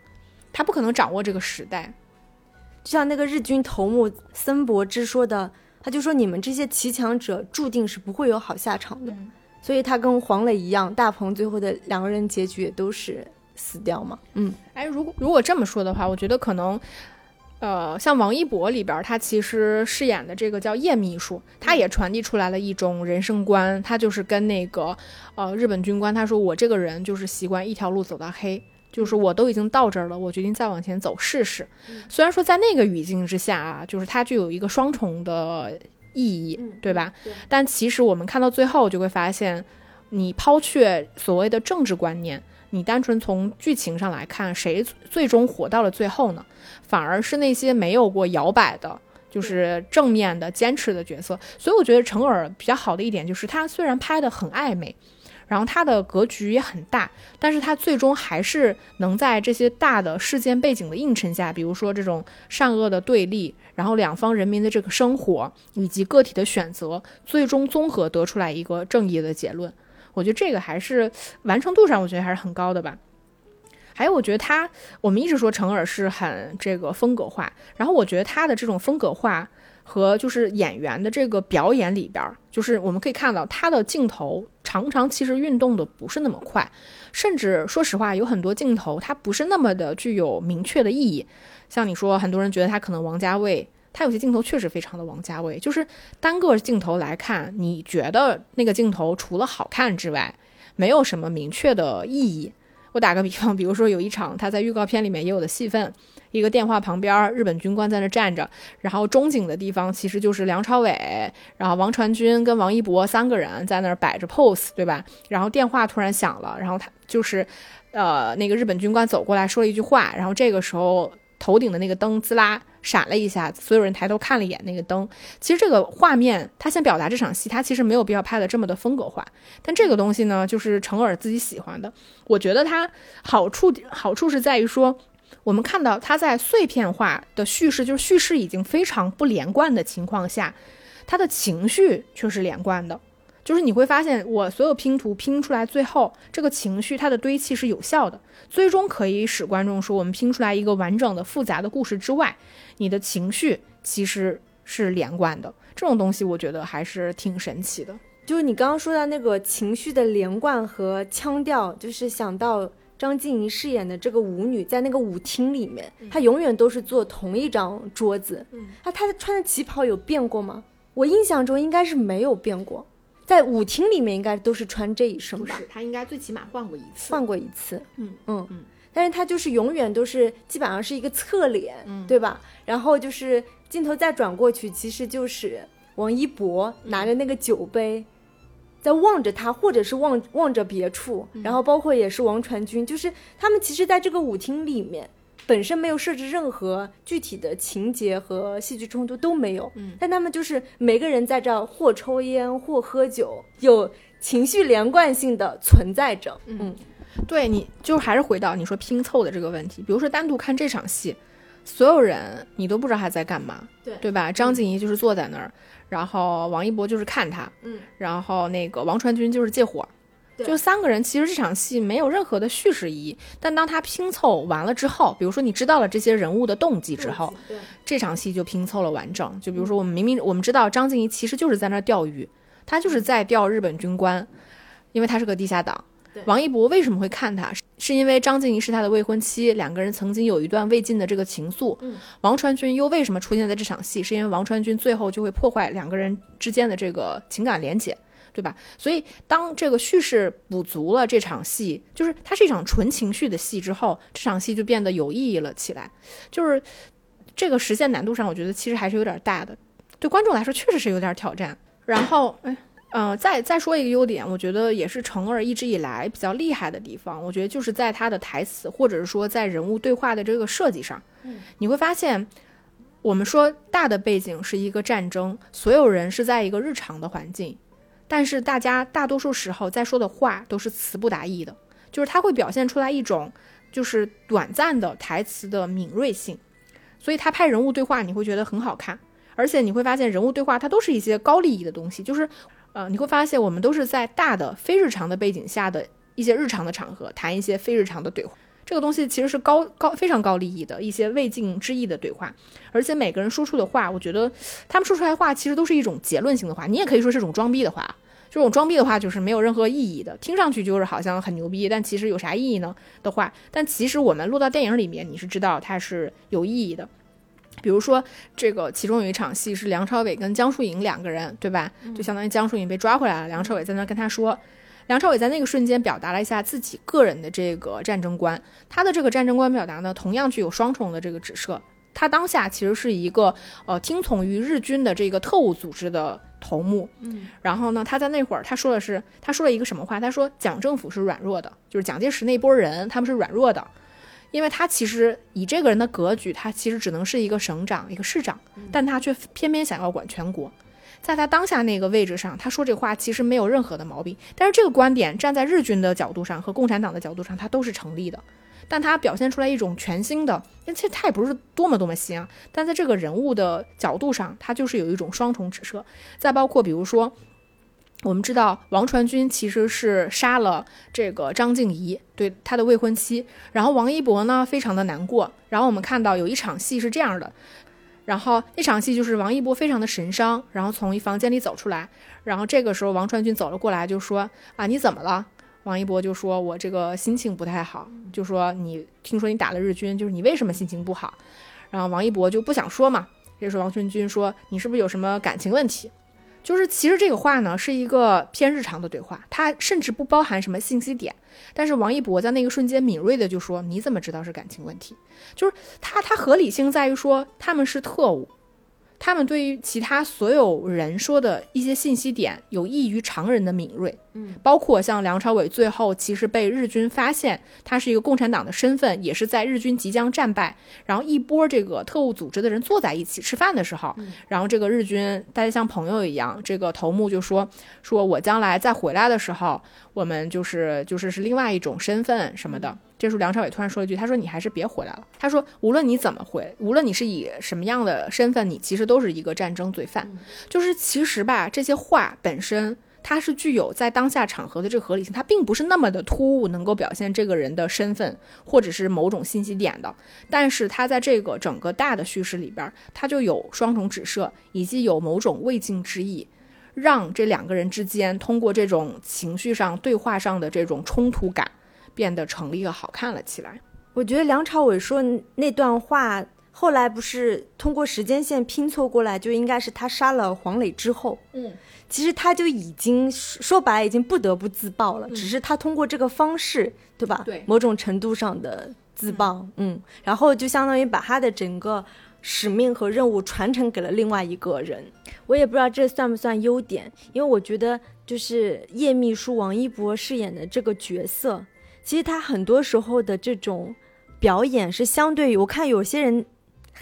他不可能掌握这个时代。就像那个日军头目森博之说的，他就说：“你们这些骑强者注定是不会有好下场的。”所以，他跟黄磊一样，大鹏最后的两个人结局也都是。死掉吗？嗯，哎，如果如果这么说的话，我觉得可能，呃，像王一博里边，他其实饰演的这个叫叶秘书，他也传递出来了一种人生观。他就是跟那个呃日本军官他说：“我这个人就是习惯一条路走到黑，就是我都已经到这儿了，我决定再往前走试试。”虽然说在那个语境之下啊，就是它具有一个双重的意义，对吧？但其实我们看到最后就会发现，你抛却所谓的政治观念。你单纯从剧情上来看，谁最终活到了最后呢？反而是那些没有过摇摆的，就是正面的、坚持的角色。所以我觉得成尔比较好的一点就是，他虽然拍的很暧昧，然后他的格局也很大，但是他最终还是能在这些大的事件背景的映衬下，比如说这种善恶的对立，然后两方人民的这个生活以及个体的选择，最终综合得出来一个正义的结论。我觉得这个还是完成度上，我觉得还是很高的吧。还有，我觉得他，我们一直说成尔是很这个风格化，然后我觉得他的这种风格化和就是演员的这个表演里边，就是我们可以看到他的镜头常常其实运动的不是那么快，甚至说实话，有很多镜头它不是那么的具有明确的意义。像你说，很多人觉得他可能王家卫。他有些镜头确实非常的王家卫，就是单个镜头来看，你觉得那个镜头除了好看之外，没有什么明确的意义。我打个比方，比如说有一场他在预告片里面也有的戏份，一个电话旁边，日本军官在那站着，然后中景的地方其实就是梁朝伟，然后王传君跟王一博三个人在那儿摆着 pose，对吧？然后电话突然响了，然后他就是，呃，那个日本军官走过来说了一句话，然后这个时候。头顶的那个灯滋啦闪了一下，所有人抬头看了一眼那个灯。其实这个画面，他想表达这场戏，他其实没有必要拍的这么的风格化。但这个东西呢，就是成尔自己喜欢的。我觉得它好处好处是在于说，我们看到他在碎片化的叙事，就是叙事已经非常不连贯的情况下，他的情绪却是连贯的。就是你会发现，我所有拼图拼出来，最后这个情绪它的堆砌是有效的，最终可以使观众说，我们拼出来一个完整的、复杂的故事之外，你的情绪其实是连贯的。这种东西我觉得还是挺神奇的。就是你刚刚说到那个情绪的连贯和腔调，就是想到张静怡饰演的这个舞女，在那个舞厅里面，她永远都是坐同一张桌子。嗯，她她穿的旗袍有变过吗？我印象中应该是没有变过。在舞厅里面应该都是穿这一身吧？他应该最起码换过一次。换过一次，嗯嗯嗯。但是他就是永远都是基本上是一个侧脸，嗯对吧？然后就是镜头再转过去，其实就是王一博拿着那个酒杯，在望着他，或者是望望着别处。然后包括也是王传君，就是他们其实在这个舞厅里面本身没有设置任何具体的情节和戏剧冲突都没有，嗯，但他们就是每个人在这儿或抽烟或喝酒，有情绪连贯性的存在着，嗯，对，你就还是回到你说拼凑的这个问题，比如说单独看这场戏，所有人你都不知道他在干嘛，对对吧？张静怡就是坐在那儿，然后王一博就是看他，嗯，然后那个王传君就是借火。对就三个人，其实这场戏没有任何的叙事意义，但当他拼凑完了之后，比如说你知道了这些人物的动机之后，这场戏就拼凑了完整。就比如说，我们明明我们知道张静怡其实就是在那儿钓鱼，他就是在钓日本军官，因为他是个地下党。王一博为什么会看他？是是因为张静怡是他的未婚妻，两个人曾经有一段未尽的这个情愫。嗯王传君又为什么出现在这场戏？是因为王传君最后就会破坏两个人之间的这个情感连结。对吧？所以当这个叙事补足了这场戏，就是它是一场纯情绪的戏之后，这场戏就变得有意义了起来。就是这个实现难度上，我觉得其实还是有点大的，对观众来说确实是有点挑战。然后，哎，嗯、再再说一个优点，我觉得也是成儿一直以来比较厉害的地方，我觉得就是在他的台词，或者是说在人物对话的这个设计上，嗯你会发现。我们说大的背景是一个战争，所有人是在一个日常的环境，但是大家大多数时候在说的话都是词不达意的，就是它会表现出来一种就是短暂的台词的敏锐性，所以他拍人物对话你会觉得很好看，而且你会发现人物对话它都是一些高利益的东西，就是呃你会发现我们都是在大的非日常的背景下的一些日常的场合谈一些非日常的对话。这个东西其实是高高非常高利益的一些未尽之意的对话，而且每个人说出的话，我觉得他们说出来的话其实都是一种结论性的话，你也可以说是种装逼的话。这种装逼的话就是没有任何意义的，听上去就是好像很牛逼，但其实有啥意义呢？的话，但其实我们落到电影里面，你是知道它是有意义的。比如说，这个其中有一场戏是梁朝伟跟江疏影两个人，对吧？就相当于江疏影被抓回来了，梁朝伟在那跟他说，梁朝伟在那个瞬间表达了一下自己个人的这个战争观，他的这个战争观表达呢，同样具有双重的这个指涉。他当下其实是一个呃听从于日军的这个特务组织的头目，嗯，然后呢，他在那会儿他说的是，他说了一个什么话？他说蒋政府是软弱的，就是蒋介石那波人他们是软弱的，因为他其实以这个人的格局，他其实只能是一个省长、一个市长，但他却偏偏想要管全国。在他当下那个位置上，他说这话其实没有任何的毛病，但是这个观点站在日军的角度上和共产党的角度上，它都是成立的。但他表现出来一种全新的，其实他也不是多么多么新啊，但在这个人物的角度上，他就是有一种双重指涉。再包括比如说，我们知道王传君其实是杀了这个张静怡，对他的未婚妻，然后王一博呢非常的难过。然后我们看到有一场戏是这样的，然后那场戏就是王一博非常的神伤，然后从一房间里走出来，然后这个时候王传君走了过来就说啊你怎么了？王一博就说：“我这个心情不太好，就说你听说你打了日军，就是你为什么心情不好？”然后王一博就不想说嘛。这时候王传君说：“你是不是有什么感情问题？”就是其实这个话呢是一个偏日常的对话，它甚至不包含什么信息点。但是王一博在那个瞬间敏锐的就说：“你怎么知道是感情问题？”就是他他合理性在于说他们是特务。他们对于其他所有人说的一些信息点有异于常人的敏锐，嗯，包括像梁朝伟最后其实被日军发现他是一个共产党的身份，也是在日军即将战败，然后一波这个特务组织的人坐在一起吃饭的时候，然后这个日军大家像朋友一样，这个头目就说说我将来再回来的时候，我们就是就是是另外一种身份什么的。这时候梁朝伟突然说了一句：“他说你还是别回来了。”他说：“无论你怎么回，无论你是以什么样的身份，你其实都是一个战争罪犯。就是其实吧，这些话本身它是具有在当下场合的这个合理性，它并不是那么的突兀，能够表现这个人的身份或者是某种信息点的。但是它在这个整个大的叙事里边，它就有双重指涉，以及有某种未尽之意。让这两个人之间通过这种情绪上、对话上的这种冲突感，变得成立和好看了起来。我觉得梁朝伟说那段话，后来不是通过时间线拼凑过来，就应该是他杀了黄磊之后，嗯，其实他就已经说白了，已经不得不自爆了，只是他通过这个方式，对吧？对某种程度上的自爆，嗯，然后就相当于把他的整个使命和任务传承给了另外一个人。我也不知道这算不算优点，因为我觉得就是叶秘书王一博饰演的这个角色，其实他很多时候的这种表演是相对于我看有些人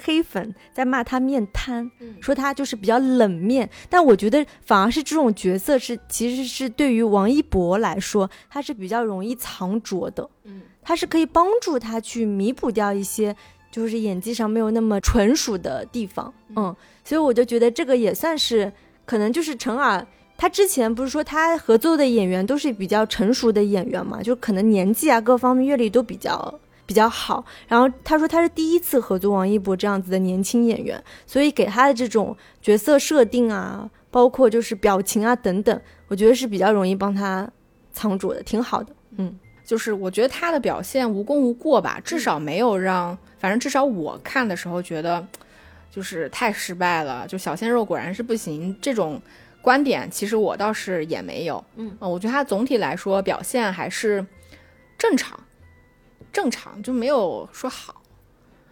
黑粉在骂他面瘫，说他就是比较冷面，但我觉得反而是这种角色是其实是对于王一博来说，他是比较容易藏拙的，嗯，他是可以帮助他去弥补掉一些就是演技上没有那么纯熟的地方，嗯，所以我就觉得这个也算是可能就是陈耳。他之前不是说他合作的演员都是比较成熟的演员嘛，就可能年纪啊各方面阅历都比较比较好。然后他说他是第一次合作王一博这样子的年轻演员，所以给他的这种角色设定啊，包括就是表情啊等等，我觉得是比较容易帮他藏住的，挺好的。嗯，就是我觉得他的表现无功无过吧，至少没有让，反正至少我看的时候觉得就是太失败了，就小鲜肉果然是不行这种。观点其实我倒是也没有，嗯，我觉得他总体来说表现还是正常，正常就没有说好，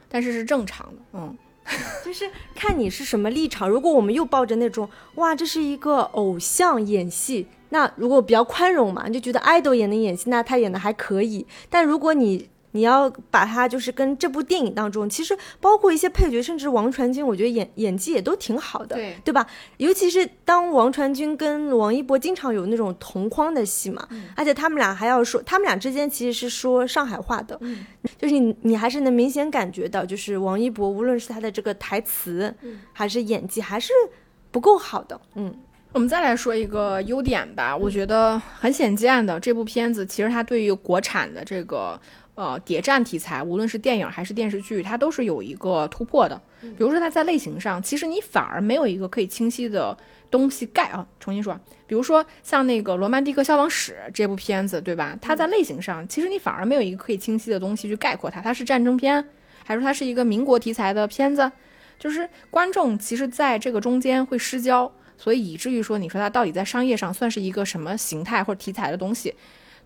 但是是正常的，嗯，就是看你是什么立场。如果我们又抱着那种哇，这是一个偶像演戏，那如果比较宽容嘛，你就觉得爱豆也能演戏，那他演的还可以。但如果你你要把它就是跟这部电影当中，其实包括一些配角，甚至王传君，我觉得演演技也都挺好的，对对吧？尤其是当王传君跟王一博经常有那种同框的戏嘛，而且他们俩还要说，他们俩之间其实是说上海话的，就是你你还是能明显感觉到，就是王一博无论是他的这个台词，还是演技，还是不够好的。嗯，我们再来说一个优点吧，我觉得很显见的，这部片子其实它对于国产的这个。呃，谍战题材，无论是电影还是电视剧，它都是有一个突破的。比如说，它在类型上，其实你反而没有一个可以清晰的东西盖啊。重新说，比如说像那个《罗曼蒂克消亡史》这部片子，对吧？它在类型上，其实你反而没有一个可以清晰的东西去概括它。它是战争片，还是它是一个民国题材的片子？就是观众其实在这个中间会失焦，所以以至于说，你说它到底在商业上算是一个什么形态或者题材的东西？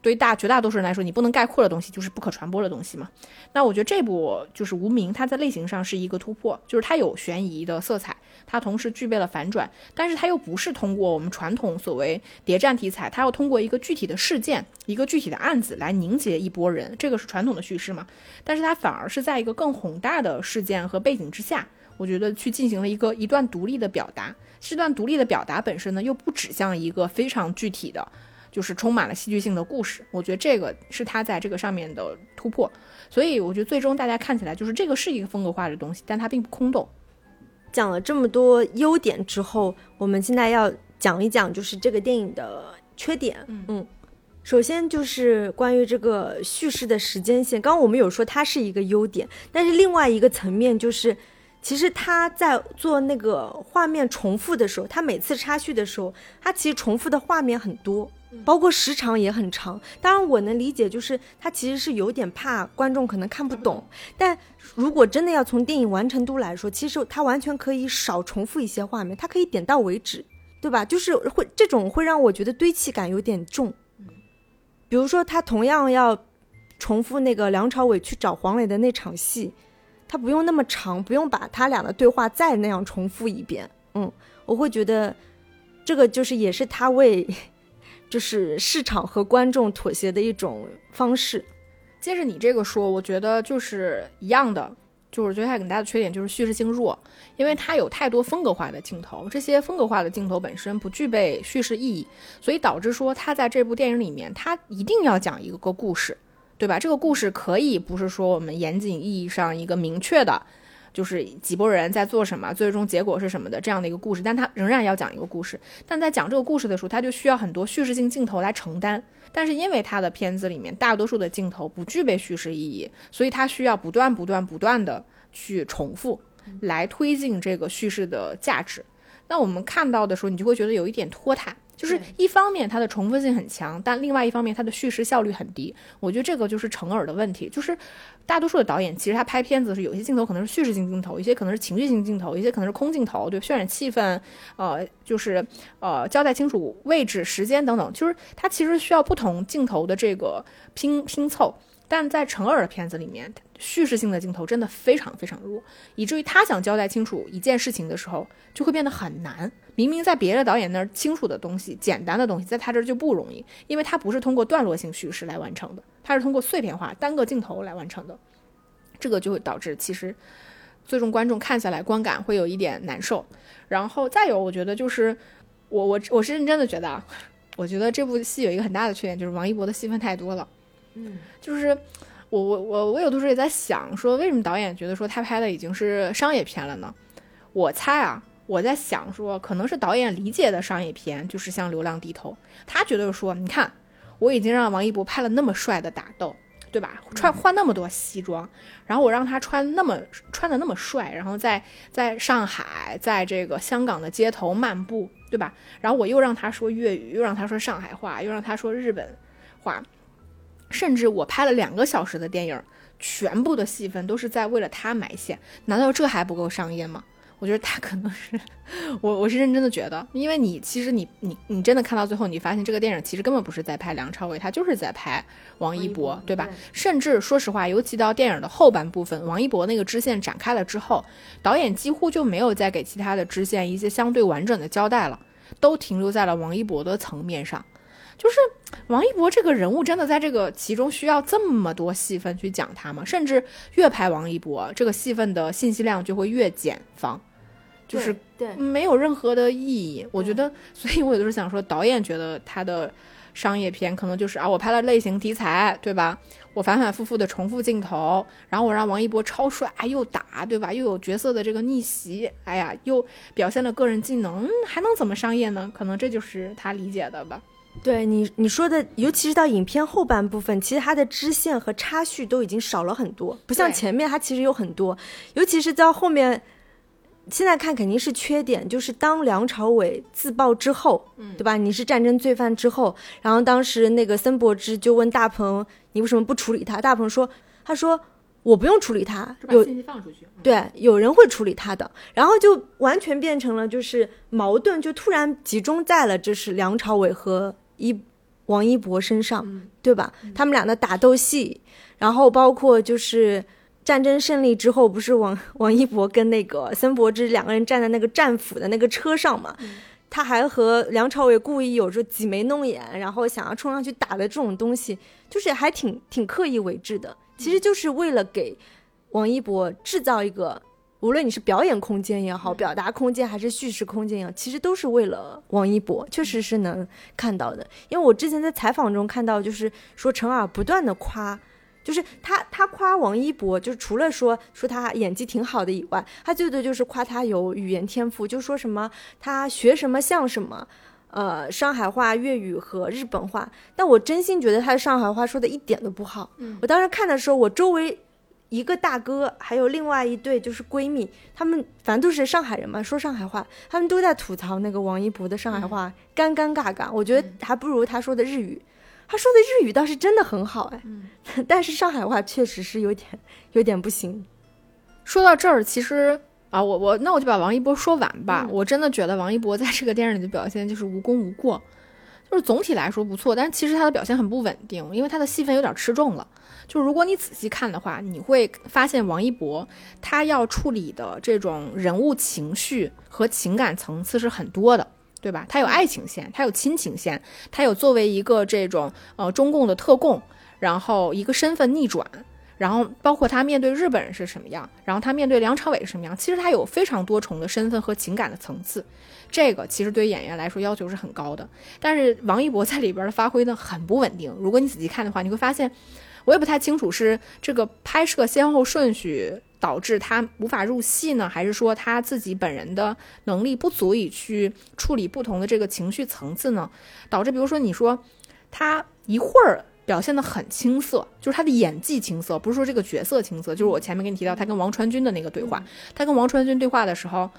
对大绝大多数人来说，你不能概括的东西就是不可传播的东西嘛。那我觉得这部就是《无名》，它在类型上是一个突破，就是它有悬疑的色彩，它同时具备了反转，但是它又不是通过我们传统所谓谍战题材，它要通过一个具体的事件、一个具体的案子来凝结一波人，这个是传统的叙事嘛。但是它反而是在一个更宏大的事件和背景之下，我觉得去进行了一个一段独立的表达。这段独立的表达本身呢，又不指向一个非常具体的。就是充满了戏剧性的故事，我觉得这个是他在这个上面的突破，所以我觉得最终大家看起来就是这个是一个风格化的东西，但它并不空洞。讲了这么多优点之后，我们现在要讲一讲就是这个电影的缺点。嗯，首先就是关于这个叙事的时间线，刚刚我们有说它是一个优点，但是另外一个层面就是，其实他在做那个画面重复的时候，他每次插叙的时候，他其实重复的画面很多。包括时长也很长，当然我能理解，就是他其实是有点怕观众可能看不懂。但如果真的要从电影完成度来说，其实他完全可以少重复一些画面，他可以点到为止，对吧？就是会这种会让我觉得堆砌感有点重。比如说他同样要重复那个梁朝伟去找黄磊的那场戏，他不用那么长，不用把他俩的对话再那样重复一遍。嗯，我会觉得这个就是也是他为。就是市场和观众妥协的一种方式。接着你这个说，我觉得就是一样的，就是觉得它很大的缺点就是叙事性弱，因为它有太多风格化的镜头，这些风格化的镜头本身不具备叙事意义，所以导致说它在这部电影里面，它一定要讲一个故事，对吧？这个故事可以不是说我们严谨意义上一个明确的。就是几拨人在做什么，最终结果是什么的这样的一个故事，但他仍然要讲一个故事。但在讲这个故事的时候，他就需要很多叙事性镜头来承担。但是因为他的片子里面大多数的镜头不具备叙事意义，所以他需要不断、不断、不断的去重复，来推进这个叙事的价值。那我们看到的时候，你就会觉得有一点拖沓。就是一方面它的重复性很强，但另外一方面它的叙事效率很低。我觉得这个就是成耳的问题。就是大多数的导演其实他拍片子是有些镜头可能是叙事性镜头，一些可能是情绪性镜头，一些可能是空镜头，对，渲染气氛，呃，就是呃交代清楚位置、时间等等。就是它其实需要不同镜头的这个拼拼凑。但在成尔的片子里面，叙事性的镜头真的非常非常弱，以至于他想交代清楚一件事情的时候，就会变得很难。明明在别的导演那儿清楚的东西、简单的东西，在他这儿就不容易，因为他不是通过段落性叙事来完成的，他是通过碎片化单个镜头来完成的。这个就会导致其实最终观众看下来观感会有一点难受。然后再有，我觉得就是我我我是认真的觉得啊，我觉得这部戏有一个很大的缺点，就是王一博的戏份太多了。嗯，就是我我我我有的时候也在想，说为什么导演觉得说他拍的已经是商业片了呢？我猜啊，我在想说，可能是导演理解的商业片，就是像《流浪地头》，他觉得说，你看我已经让王一博拍了那么帅的打斗，对吧？穿换那么多西装，然后我让他穿那么穿的那么帅，然后在在上海，在这个香港的街头漫步，对吧？然后我又让他说粤语，又让他说上海话，又让他说日本话。甚至我拍了两个小时的电影，全部的戏份都是在为了他埋线，难道这还不够商业吗？我觉得他可能是，我我是认真的觉得，因为你其实你你你真的看到最后，你发现这个电影其实根本不是在拍梁朝伟，他就是在拍王一博，对吧？甚至说实话，尤其到电影的后半部分，王一博那个支线展开了之后，导演几乎就没有再给其他的支线一些相对完整的交代了，都停留在了王一博的层面上。就是王一博这个人物，真的在这个其中需要这么多戏份去讲他吗？甚至越拍王一博，这个戏份的信息量就会越减方，就是对没有任何的意义。我觉得，所以我有的时候想说，导演觉得他的商业片可能就是啊，我拍了类型题材，对吧？我反反复复的重复镜头，然后我让王一博超帅，又打，对吧？又有角色的这个逆袭，哎呀，又表现了个人技能，还能怎么商业呢？可能这就是他理解的吧。对你你说的，尤其是到影片后半部分，其实它的支线和插叙都已经少了很多，不像前面它其实有很多。尤其是到后面，现在看肯定是缺点，就是当梁朝伟自爆之后，嗯，对吧？你是战争罪犯之后，然后当时那个森伯之就问大鹏，你为什么不处理他？大鹏说，他说我不用处理他，有信息放出去，对，有人会处理他的，然后就完全变成了就是矛盾，就突然集中在了就是梁朝伟和。一王一博身上，对吧？他们俩的打斗戏，然后包括就是战争胜利之后，不是王王一博跟那个森伯之两个人站在那个战斧的那个车上嘛？他还和梁朝伟故意有着挤眉弄眼，然后想要冲上去打的这种东西，就是还挺挺刻意为之的。其实就是为了给王一博制造一个。无论你是表演空间也好，表达空间还是叙事空间也好，其实都是为了王一博，确实是能看到的。因为我之前在采访中看到，就是说陈耳不断的夸，就是他他夸王一博，就是除了说说他演技挺好的以外，他最多就是夸他有语言天赋，就说什么他学什么像什么，呃，上海话、粤语和日本话。但我真心觉得他的上海话说的一点都不好。嗯，我当时看的时候，我周围。一个大哥，还有另外一对就是闺蜜，他们反正都是上海人嘛，说上海话，他们都在吐槽那个王一博的上海话尴尴尬尬。我觉得还不如他说的日语，他说的日语倒是真的很好哎，但是上海话确实是有点有点不行。说到这儿，其实啊，我我那我就把王一博说完吧。我真的觉得王一博在这个电影里的表现就是无功无过，就是总体来说不错，但是其实他的表现很不稳定，因为他的戏份有点吃重了。就如果你仔细看的话，你会发现王一博他要处理的这种人物情绪和情感层次是很多的，对吧？他有爱情线，他有亲情线，他有作为一个这种呃中共的特供，然后一个身份逆转，然后包括他面对日本人是什么样，然后他面对梁朝伟是什么样，其实他有非常多重的身份和情感的层次，这个其实对于演员来说要求是很高的。但是王一博在里边的发挥呢很不稳定，如果你仔细看的话，你会发现。我也不太清楚是这个拍摄先后顺序导致他无法入戏呢，还是说他自己本人的能力不足以去处理不同的这个情绪层次呢？导致比如说你说他一会儿表现的很青涩，就是他的演技青涩，不是说这个角色青涩，就是我前面给你提到他跟王传君的那个对话，他跟王传君对话的时候。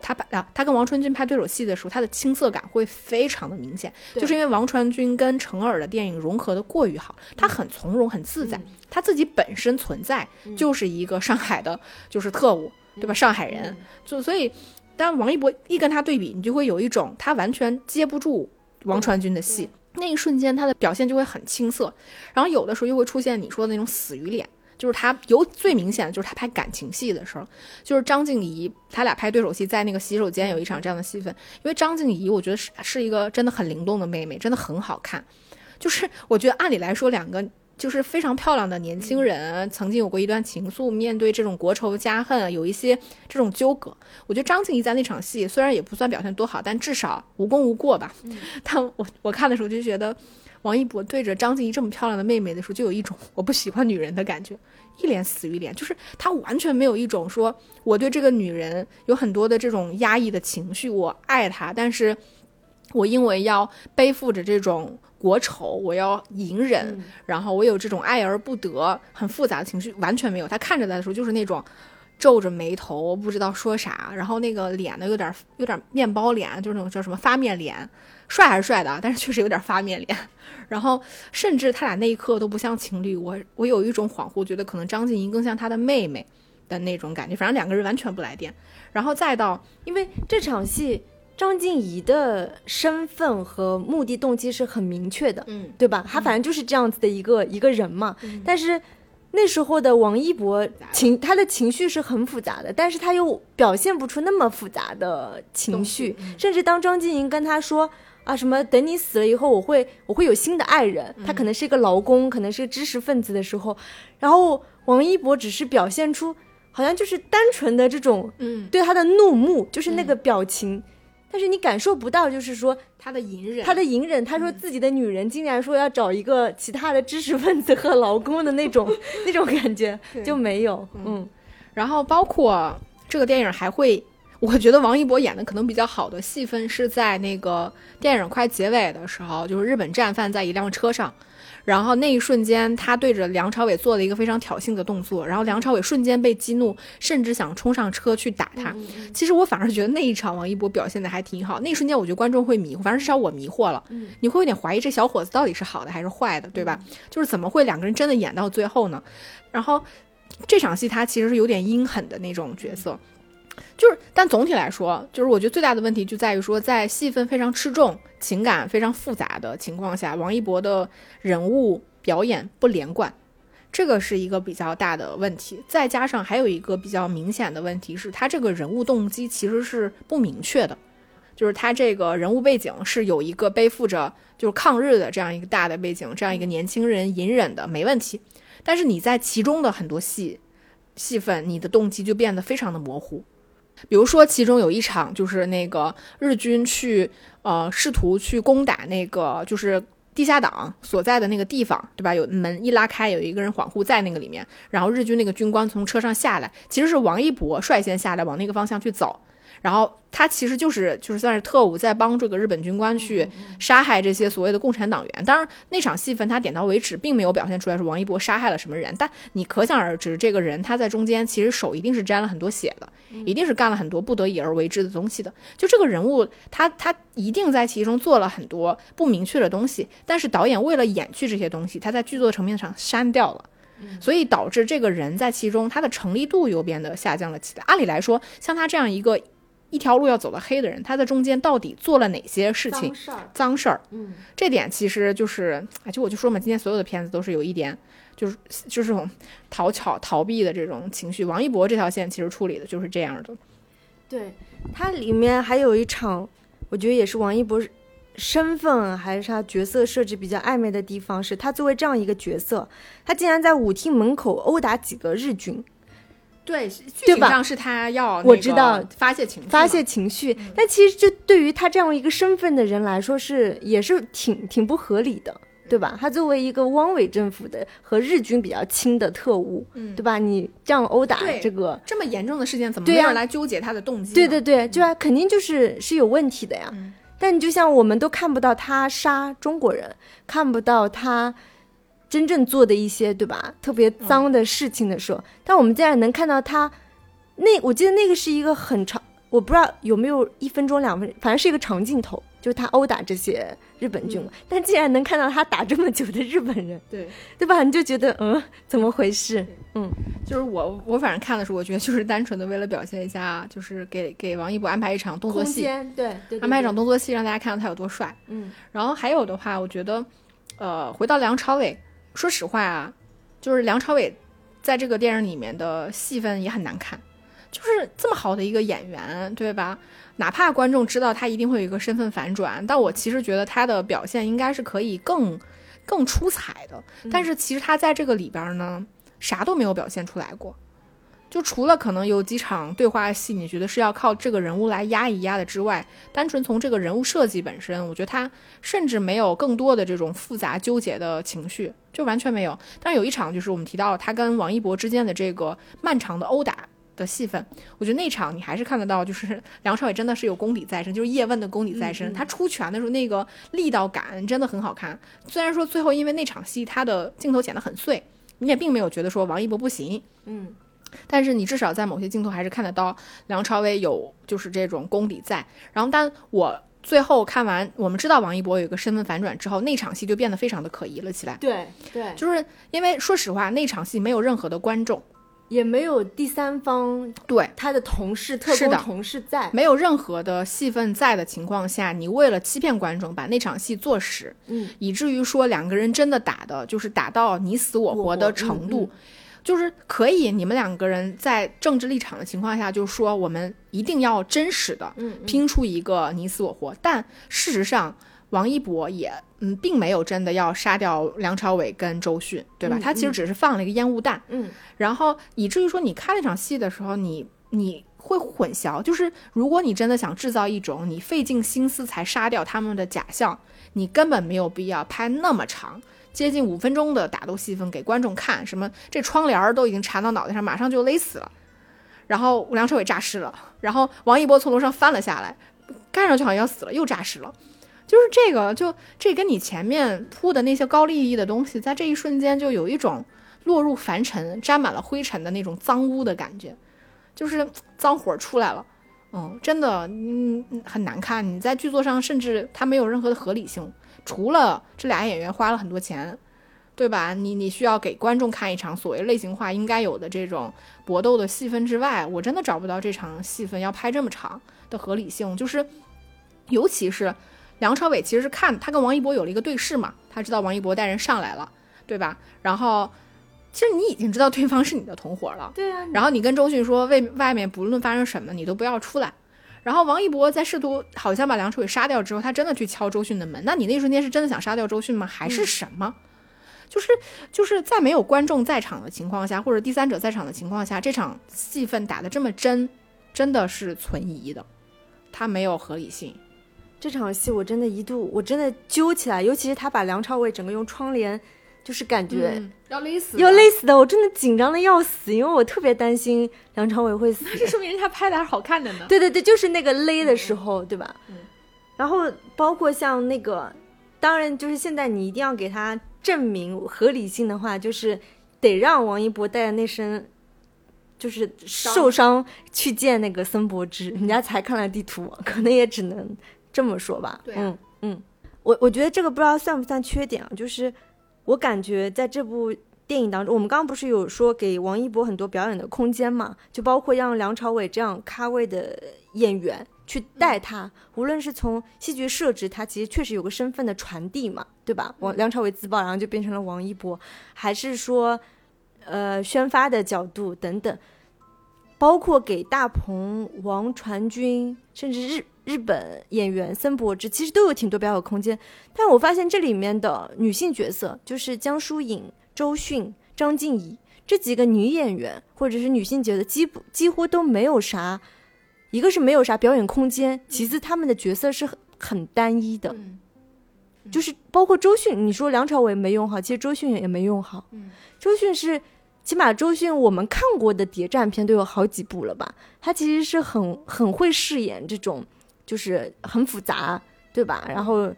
他把啊，他跟王传君拍对手戏的时候，他的青涩感会非常的明显，就是因为王传君跟程耳的电影融合的过于好，他很从容很自在，他自己本身存在就是一个上海的，就是特务，对吧？上海人，就所以，当王一博一跟他对比，你就会有一种他完全接不住王传君的戏，那一瞬间他的表现就会很青涩，然后有的时候又会出现你说的那种死鱼脸。就是他有最明显的，就是他拍感情戏的时候，就是张静怡他俩拍对手戏，在那个洗手间有一场这样的戏份。因为张静怡，我觉得是是一个真的很灵动的妹妹，真的很好看。就是我觉得按理来说，两个就是非常漂亮的年轻人，曾经有过一段情愫，面对这种国仇家恨，有一些这种纠葛。我觉得张静怡在那场戏虽然也不算表现多好，但至少无功无过吧。但我我看的时候就觉得，王一博对着张婧仪这么漂亮的妹妹的时候，就有一种我不喜欢女人的感觉，一脸死鱼脸，就是他完全没有一种说我对这个女人有很多的这种压抑的情绪，我爱她，但是我因为要背负着这种。国仇，我要隐忍，然后我有这种爱而不得，很复杂的情绪，完全没有。他看着他的时候，就是那种皱着眉头，不知道说啥，然后那个脸呢，有点有点面包脸，就是那种叫什么发面脸，帅还是帅的，但是确实有点发面脸。然后甚至他俩那一刻都不像情侣，我我有一种恍惚，觉得可能张静怡更像他的妹妹的那种感觉。反正两个人完全不来电。然后再到，因为这场戏。张静怡的身份和目的动机是很明确的，嗯，对吧？他反正就是这样子的一个一个人嘛。但是那时候的王一博情，他的情绪是很复杂的，但是他又表现不出那么复杂的情绪。甚至当张婧仪跟他说啊什么等你死了以后，我会我会有新的爱人，他可能是一个劳工，可能是个知识分子的时候，然后王一博只是表现出好像就是单纯的这种，嗯，对他的怒目，就是那个表情。但是你感受不到，就是说他的隐忍，他的隐忍。他说自己的女人竟然说要找一个其他的知识分子和劳工的那种 那种感觉就没有。嗯，然后包括这个电影还会，我觉得王一博演的可能比较好的戏份是在那个电影快结尾的时候，就是日本战犯在一辆车上。然后那一瞬间，他对着梁朝伟做了一个非常挑衅的动作，然后梁朝伟瞬间被激怒，甚至想冲上车去打他。其实我反而觉得那一场王一博表现的还挺好。那一瞬间，我觉得观众会迷糊，反正至少我迷惑了。你会有点怀疑这小伙子到底是好的还是坏的，对吧？就是怎么会两个人真的演到最后呢？然后这场戏他其实是有点阴狠的那种角色。就是，但总体来说，就是我觉得最大的问题就在于说，在戏份非常吃重、情感非常复杂的情况下，王一博的人物表演不连贯，这个是一个比较大的问题。再加上还有一个比较明显的问题是，他这个人物动机其实是不明确的，就是他这个人物背景是有一个背负着就是抗日的这样一个大的背景，这样一个年轻人隐忍的没问题，但是你在其中的很多戏戏份，你的动机就变得非常的模糊。比如说，其中有一场就是那个日军去，呃，试图去攻打那个就是地下党所在的那个地方，对吧？有门一拉开，有一个人恍惚在那个里面，然后日军那个军官从车上下来，其实是王一博率先下来往那个方向去走。然后他其实就是就是算是特务，在帮这个日本军官去杀害这些所谓的共产党员。当然，那场戏份他点到为止，并没有表现出来是王一博杀害了什么人。但你可想而知，这个人他在中间其实手一定是沾了很多血的，一定是干了很多不得已而为之的东西的。就这个人物，他他一定在其中做了很多不明确的东西。但是导演为了掩去这些东西，他在剧作层面上删掉了，所以导致这个人在其中他的成立度又变得下降了起来。按理来说，像他这样一个。一条路要走到黑的人，他在中间到底做了哪些事情？脏事儿，脏事儿。嗯，这点其实就是，哎，就我就说嘛，今天所有的片子都是有一点，就是就是这种讨巧逃避的这种情绪。王一博这条线其实处理的就是这样的。对，它里面还有一场，我觉得也是王一博身份还是他角色设置比较暧昧的地方，是他作为这样一个角色，他竟然在舞厅门口殴打几个日军。对，剧情上是他要我知道发泄情绪，发泄情绪。但其实，这对于他这样一个身份的人来说，是也是挺挺不合理的，对吧？他作为一个汪伪政府的和日军比较亲的特务，嗯，对吧？你这样殴打这个这么严重的事件，怎么没有来纠结他的动机？对对对，就肯定就是是有问题的呀。但你就像我们都看不到他杀中国人，看不到他。真正做的一些对吧，特别脏的事情的时候，但我们竟然能看到他，那我记得那个是一个很长，我不知道有没有一分钟两分，反正是一个长镜头，就是他殴打这些日本军官，但竟然能看到他打这么久的日本人，对 对吧？你就觉得嗯，怎么回事？嗯，就是我我反正看的时候，我觉得就是单纯的为了表现一下，就是给给王一博安排一场动作戏，对，安排一场动作戏，让大家看到他有多帅。嗯，然后还有的话，我觉得，呃，回到梁朝伟。说实话啊，就是梁朝伟在这个电影里面的戏份也很难看，就是这么好的一个演员，对吧？哪怕观众知道他一定会有一个身份反转，但我其实觉得他的表现应该是可以更更出彩的。但是其实他在这个里边呢，啥都没有表现出来过。就除了可能有几场对话戏，你觉得是要靠这个人物来压一压的之外，单纯从这个人物设计本身，我觉得他甚至没有更多的这种复杂纠结的情绪，就完全没有。但是有一场就是我们提到他跟王一博之间的这个漫长的殴打的戏份，我觉得那场你还是看得到，就是 梁朝伟真的是有功底在身，就是叶问的功底在身。他出拳的时候那个力道感真的很好看。虽然说最后因为那场戏他的镜头剪得很碎，你也并没有觉得说王一博不行，嗯。但是你至少在某些镜头还是看得到梁朝伟有就是这种功底在。然后，但我最后看完，我们知道王一博有一个身份反转之后，那场戏就变得非常的可疑了起来。对对，就是因为说实话，那场戏没有任何的观众，也没有第三方对他的同事、特工同事在，没有任何的戏份在的情况下，你为了欺骗观众，把那场戏做实，嗯，以至于说两个人真的打的就是打到你死我活的程度。就是可以，你们两个人在政治立场的情况下，就是说我们一定要真实的拼出一个你死我活。但事实上，王一博也嗯，并没有真的要杀掉梁朝伟跟周迅，对吧？他其实只是放了一个烟雾弹，嗯，然后以至于说你看那场戏的时候，你你会混淆。就是如果你真的想制造一种你费尽心思才杀掉他们的假象，你根本没有必要拍那么长。接近五分钟的打斗戏份给观众看，什么这窗帘都已经缠到脑袋上，马上就勒死了。然后梁朝伟诈尸了，然后王一博从楼上翻了下来，看上去好像要死了，又诈尸了。就是这个，就这跟你前面铺的那些高利益的东西，在这一瞬间就有一种落入凡尘、沾满了灰尘的那种脏污的感觉，就是脏活出来了。嗯，真的，嗯，很难看。你在剧作上甚至它没有任何的合理性。除了这俩演员花了很多钱，对吧？你你需要给观众看一场所谓类型化应该有的这种搏斗的戏份之外，我真的找不到这场戏份要拍这么长的合理性。就是，尤其是梁朝伟其实是看他跟王一博有了一个对视嘛，他知道王一博带人上来了，对吧？然后其实你已经知道对方是你的同伙了，对啊。然后你跟周迅说，为外面不论发生什么，你都不要出来。然后王一博在试图好像把梁朝伟杀掉之后，他真的去敲周迅的门。那你那一瞬间是真的想杀掉周迅吗？还是什么？就是就是在没有观众在场的情况下，或者第三者在场的情况下，这场戏份打得这么真，真的是存疑的，他没有合理性。这场戏我真的一度我真的揪起来，尤其是他把梁朝伟整个用窗帘。就是感觉要勒死，要勒死的，我真的紧张的要死，因为我特别担心梁朝伟会死。这说明人家拍的还是好看的呢。对对对，就是那个勒的时候，对吧？嗯。然后包括像那个，当然就是现在你一定要给他证明合理性的话，就是得让王一博带着那身就是受伤去见那个森博之，人家才看了地图，可能也只能这么说吧。对，嗯嗯。我我觉得这个不知道算不算缺点啊，就是。我感觉在这部电影当中，我们刚刚不是有说给王一博很多表演的空间嘛？就包括让梁朝伟这样咖位的演员去带他，无论是从戏剧设置，他其实确实有个身份的传递嘛，对吧？王梁朝伟自爆，然后就变成了王一博，还是说，呃，宣发的角度等等，包括给大鹏、王传君，甚至日。日本演员森博之其实都有挺多表演空间，但我发现这里面的女性角色，就是江疏影、周迅、张婧仪这几个女演员或者是女性角色，几乎几乎都没有啥，一个是没有啥表演空间，其次他们的角色是很很单一的，就是包括周迅，你说梁朝伟没用好，其实周迅也没用好，周迅是。起码周迅我们看过的谍战片都有好几部了吧？她其实是很很会饰演这种。就是很复杂，对吧？然后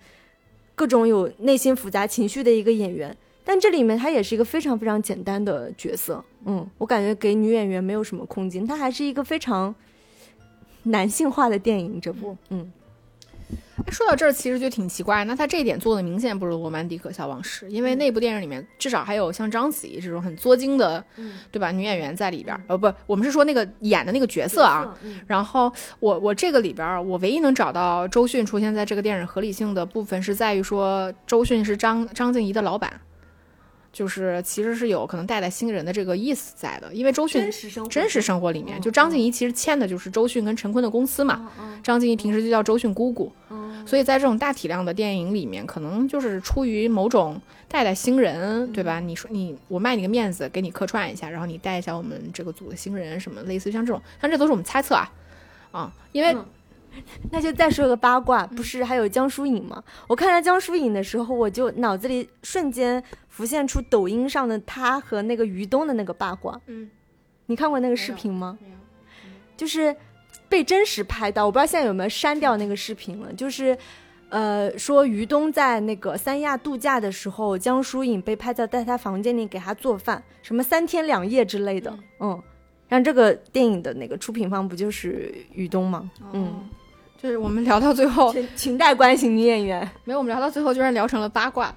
各种有内心复杂情绪的一个演员，但这里面他也是一个非常非常简单的角色。嗯，我感觉给女演员没有什么空间，他还是一个非常男性化的电影。这部，嗯。说到这儿，其实就挺奇怪。那他这一点做的明显不如《罗曼蒂克消亡史》，因为那部电影里面至少还有像章子怡这种很作精的，对吧？女演员在里边。呃，不，我们是说那个演的那个角色啊。然后我我这个里边，我唯一能找到周迅出现在这个电影合理性的部分，是在于说周迅是张张静怡的老板。就是其实是有可能带带新人的这个意思在的，因为周迅真实生活里面，就张静怡其实欠的就是周迅跟陈坤的公司嘛。张静怡平时就叫周迅姑姑。所以在这种大体量的电影里面，可能就是出于某种带带新人，对吧？你说你我卖你个面子，给你客串一下，然后你带一下我们这个组的新人，什么类似于像这种，像这都是我们猜测啊，啊，因为。那就再说个八卦，不是还有江疏影吗？我看到江疏影的时候，我就脑子里瞬间浮现出抖音上的她和那个于东的那个八卦。嗯，你看过那个视频吗？就是被真实拍到，我不知道现在有没有删掉那个视频了。就是，呃，说于东在那个三亚度假的时候，江疏影被拍到在他房间里给他做饭，什么三天两夜之类的。嗯，然后这个电影的那个出品方不就是于东吗？嗯，就是我们聊到最后，裙裙带关系女演员。没有，我们聊到最后居然聊成了八卦，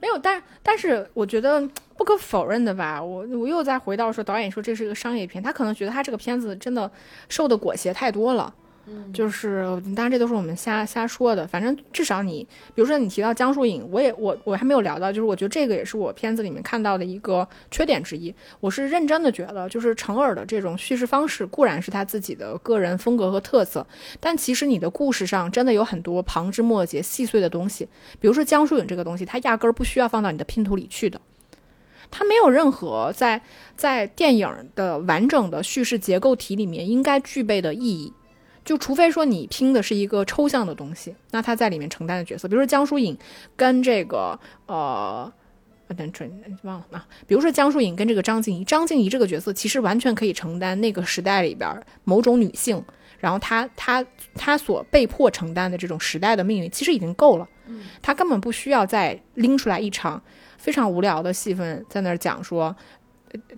没有，但但是我觉得不可否认的吧，我我又再回到说导演说这是一个商业片，他可能觉得他这个片子真的受的裹挟太多了。就是，当然这都是我们瞎瞎说的。反正至少你，比如说你提到江疏影，我也我我还没有聊到，就是我觉得这个也是我片子里面看到的一个缺点之一。我是认真的觉得，就是成耳的这种叙事方式固然是他自己的个人风格和特色，但其实你的故事上真的有很多旁枝末节、细碎的东西。比如说江疏影这个东西，它压根儿不需要放到你的拼图里去的。它没有任何在在电影的完整的叙事结构体里面应该具备的意义，就除非说你拼的是一个抽象的东西，那他在里面承担的角色，比如说江疏影跟这个呃。等准忘了啊，比如说江疏影跟这个张静怡，张静怡这个角色其实完全可以承担那个时代里边某种女性，然后她她她所被迫承担的这种时代的命运，其实已经够了。她根本不需要再拎出来一场非常无聊的戏份在那儿讲说，呃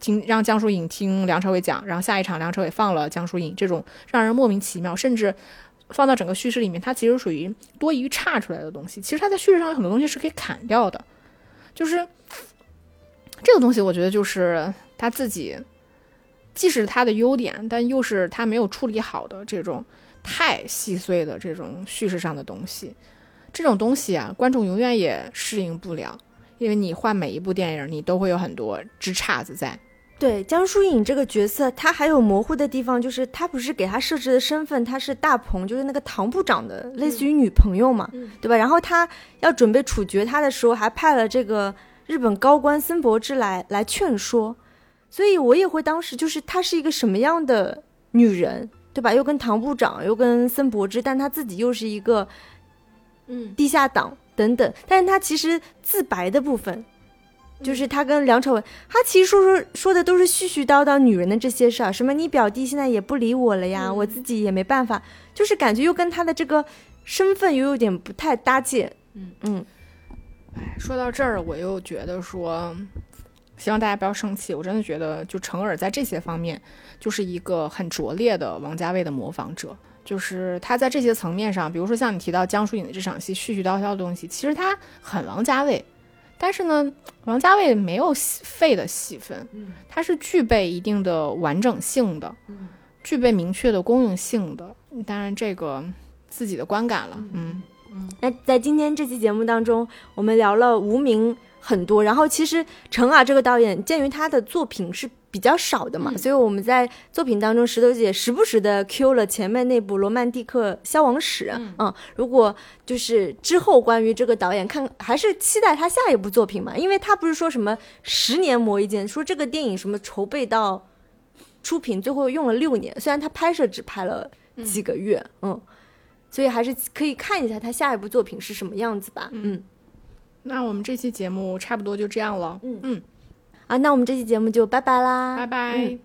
听让江疏影听梁朝伟讲，然后下一场梁朝伟放了江疏影，这种让人莫名其妙，甚至放到整个叙事里面，它其实属于多余岔出来的东西。其实它在叙事上有很多东西是可以砍掉的，就是这个东西，我觉得就是他自己既是他的优点，但又是他没有处理好的这种太细碎的这种叙事上的东西。这种东西啊，观众永远也适应不了，因为你换每一部电影，你都会有很多枝杈子在。对江疏影这个角色，她还有模糊的地方，就是她不是给她设置的身份，她是大鹏，就是那个唐部长的类似于女朋友嘛，嗯对吧？然后她要准备处决她的时候，还派了这个日本高官森博之来来劝说，所以我也会当时就是她是一个什么样的女人，对吧？又跟唐部长，又跟森博之，但她自己又是一个嗯地下党等等，但是他其实自白的部分。就是他跟梁朝伟，他其实说说说的都是絮絮叨叨女人的这些事儿，什么你表弟现在也不理我了呀，嗯我自己也没办法，就是感觉又跟他的这个身份又有点不太搭界。嗯嗯，哎，说到这儿，我又觉得说，希望大家不要生气。我真的觉得，就成尔在这些方面就是一个很拙劣的王家卫的模仿者。就是他在这些层面上，比如说像你提到江疏影的这场戏絮絮叨叨的东西，其实他很王家卫。但是呢，王家卫没有戏废的戏份，嗯它是具备一定的完整性的，嗯具备明确的公用性的。当然，这个自己的观感了，嗯那在今天这期节目当中，我们聊了无名很多，然后其实陈耳这个导演，鉴于他的作品是比较少的嘛，嗯。所以我们在作品当中，石头姐时不时的 Q 了前面那部《罗曼蒂克消亡史》嗯。如果就是之后关于这个导演看，还是期待他下一部作品嘛，因为他不是说什么十年磨一剑，说这个电影什么筹备到出品最后用了六年，虽然他拍摄只拍了几个月，嗯所以还是可以看一下他下一部作品是什么样子吧。嗯那我们这期节目差不多就这样了，嗯。嗯，啊，那我们这期节目就拜拜啦，拜拜。嗯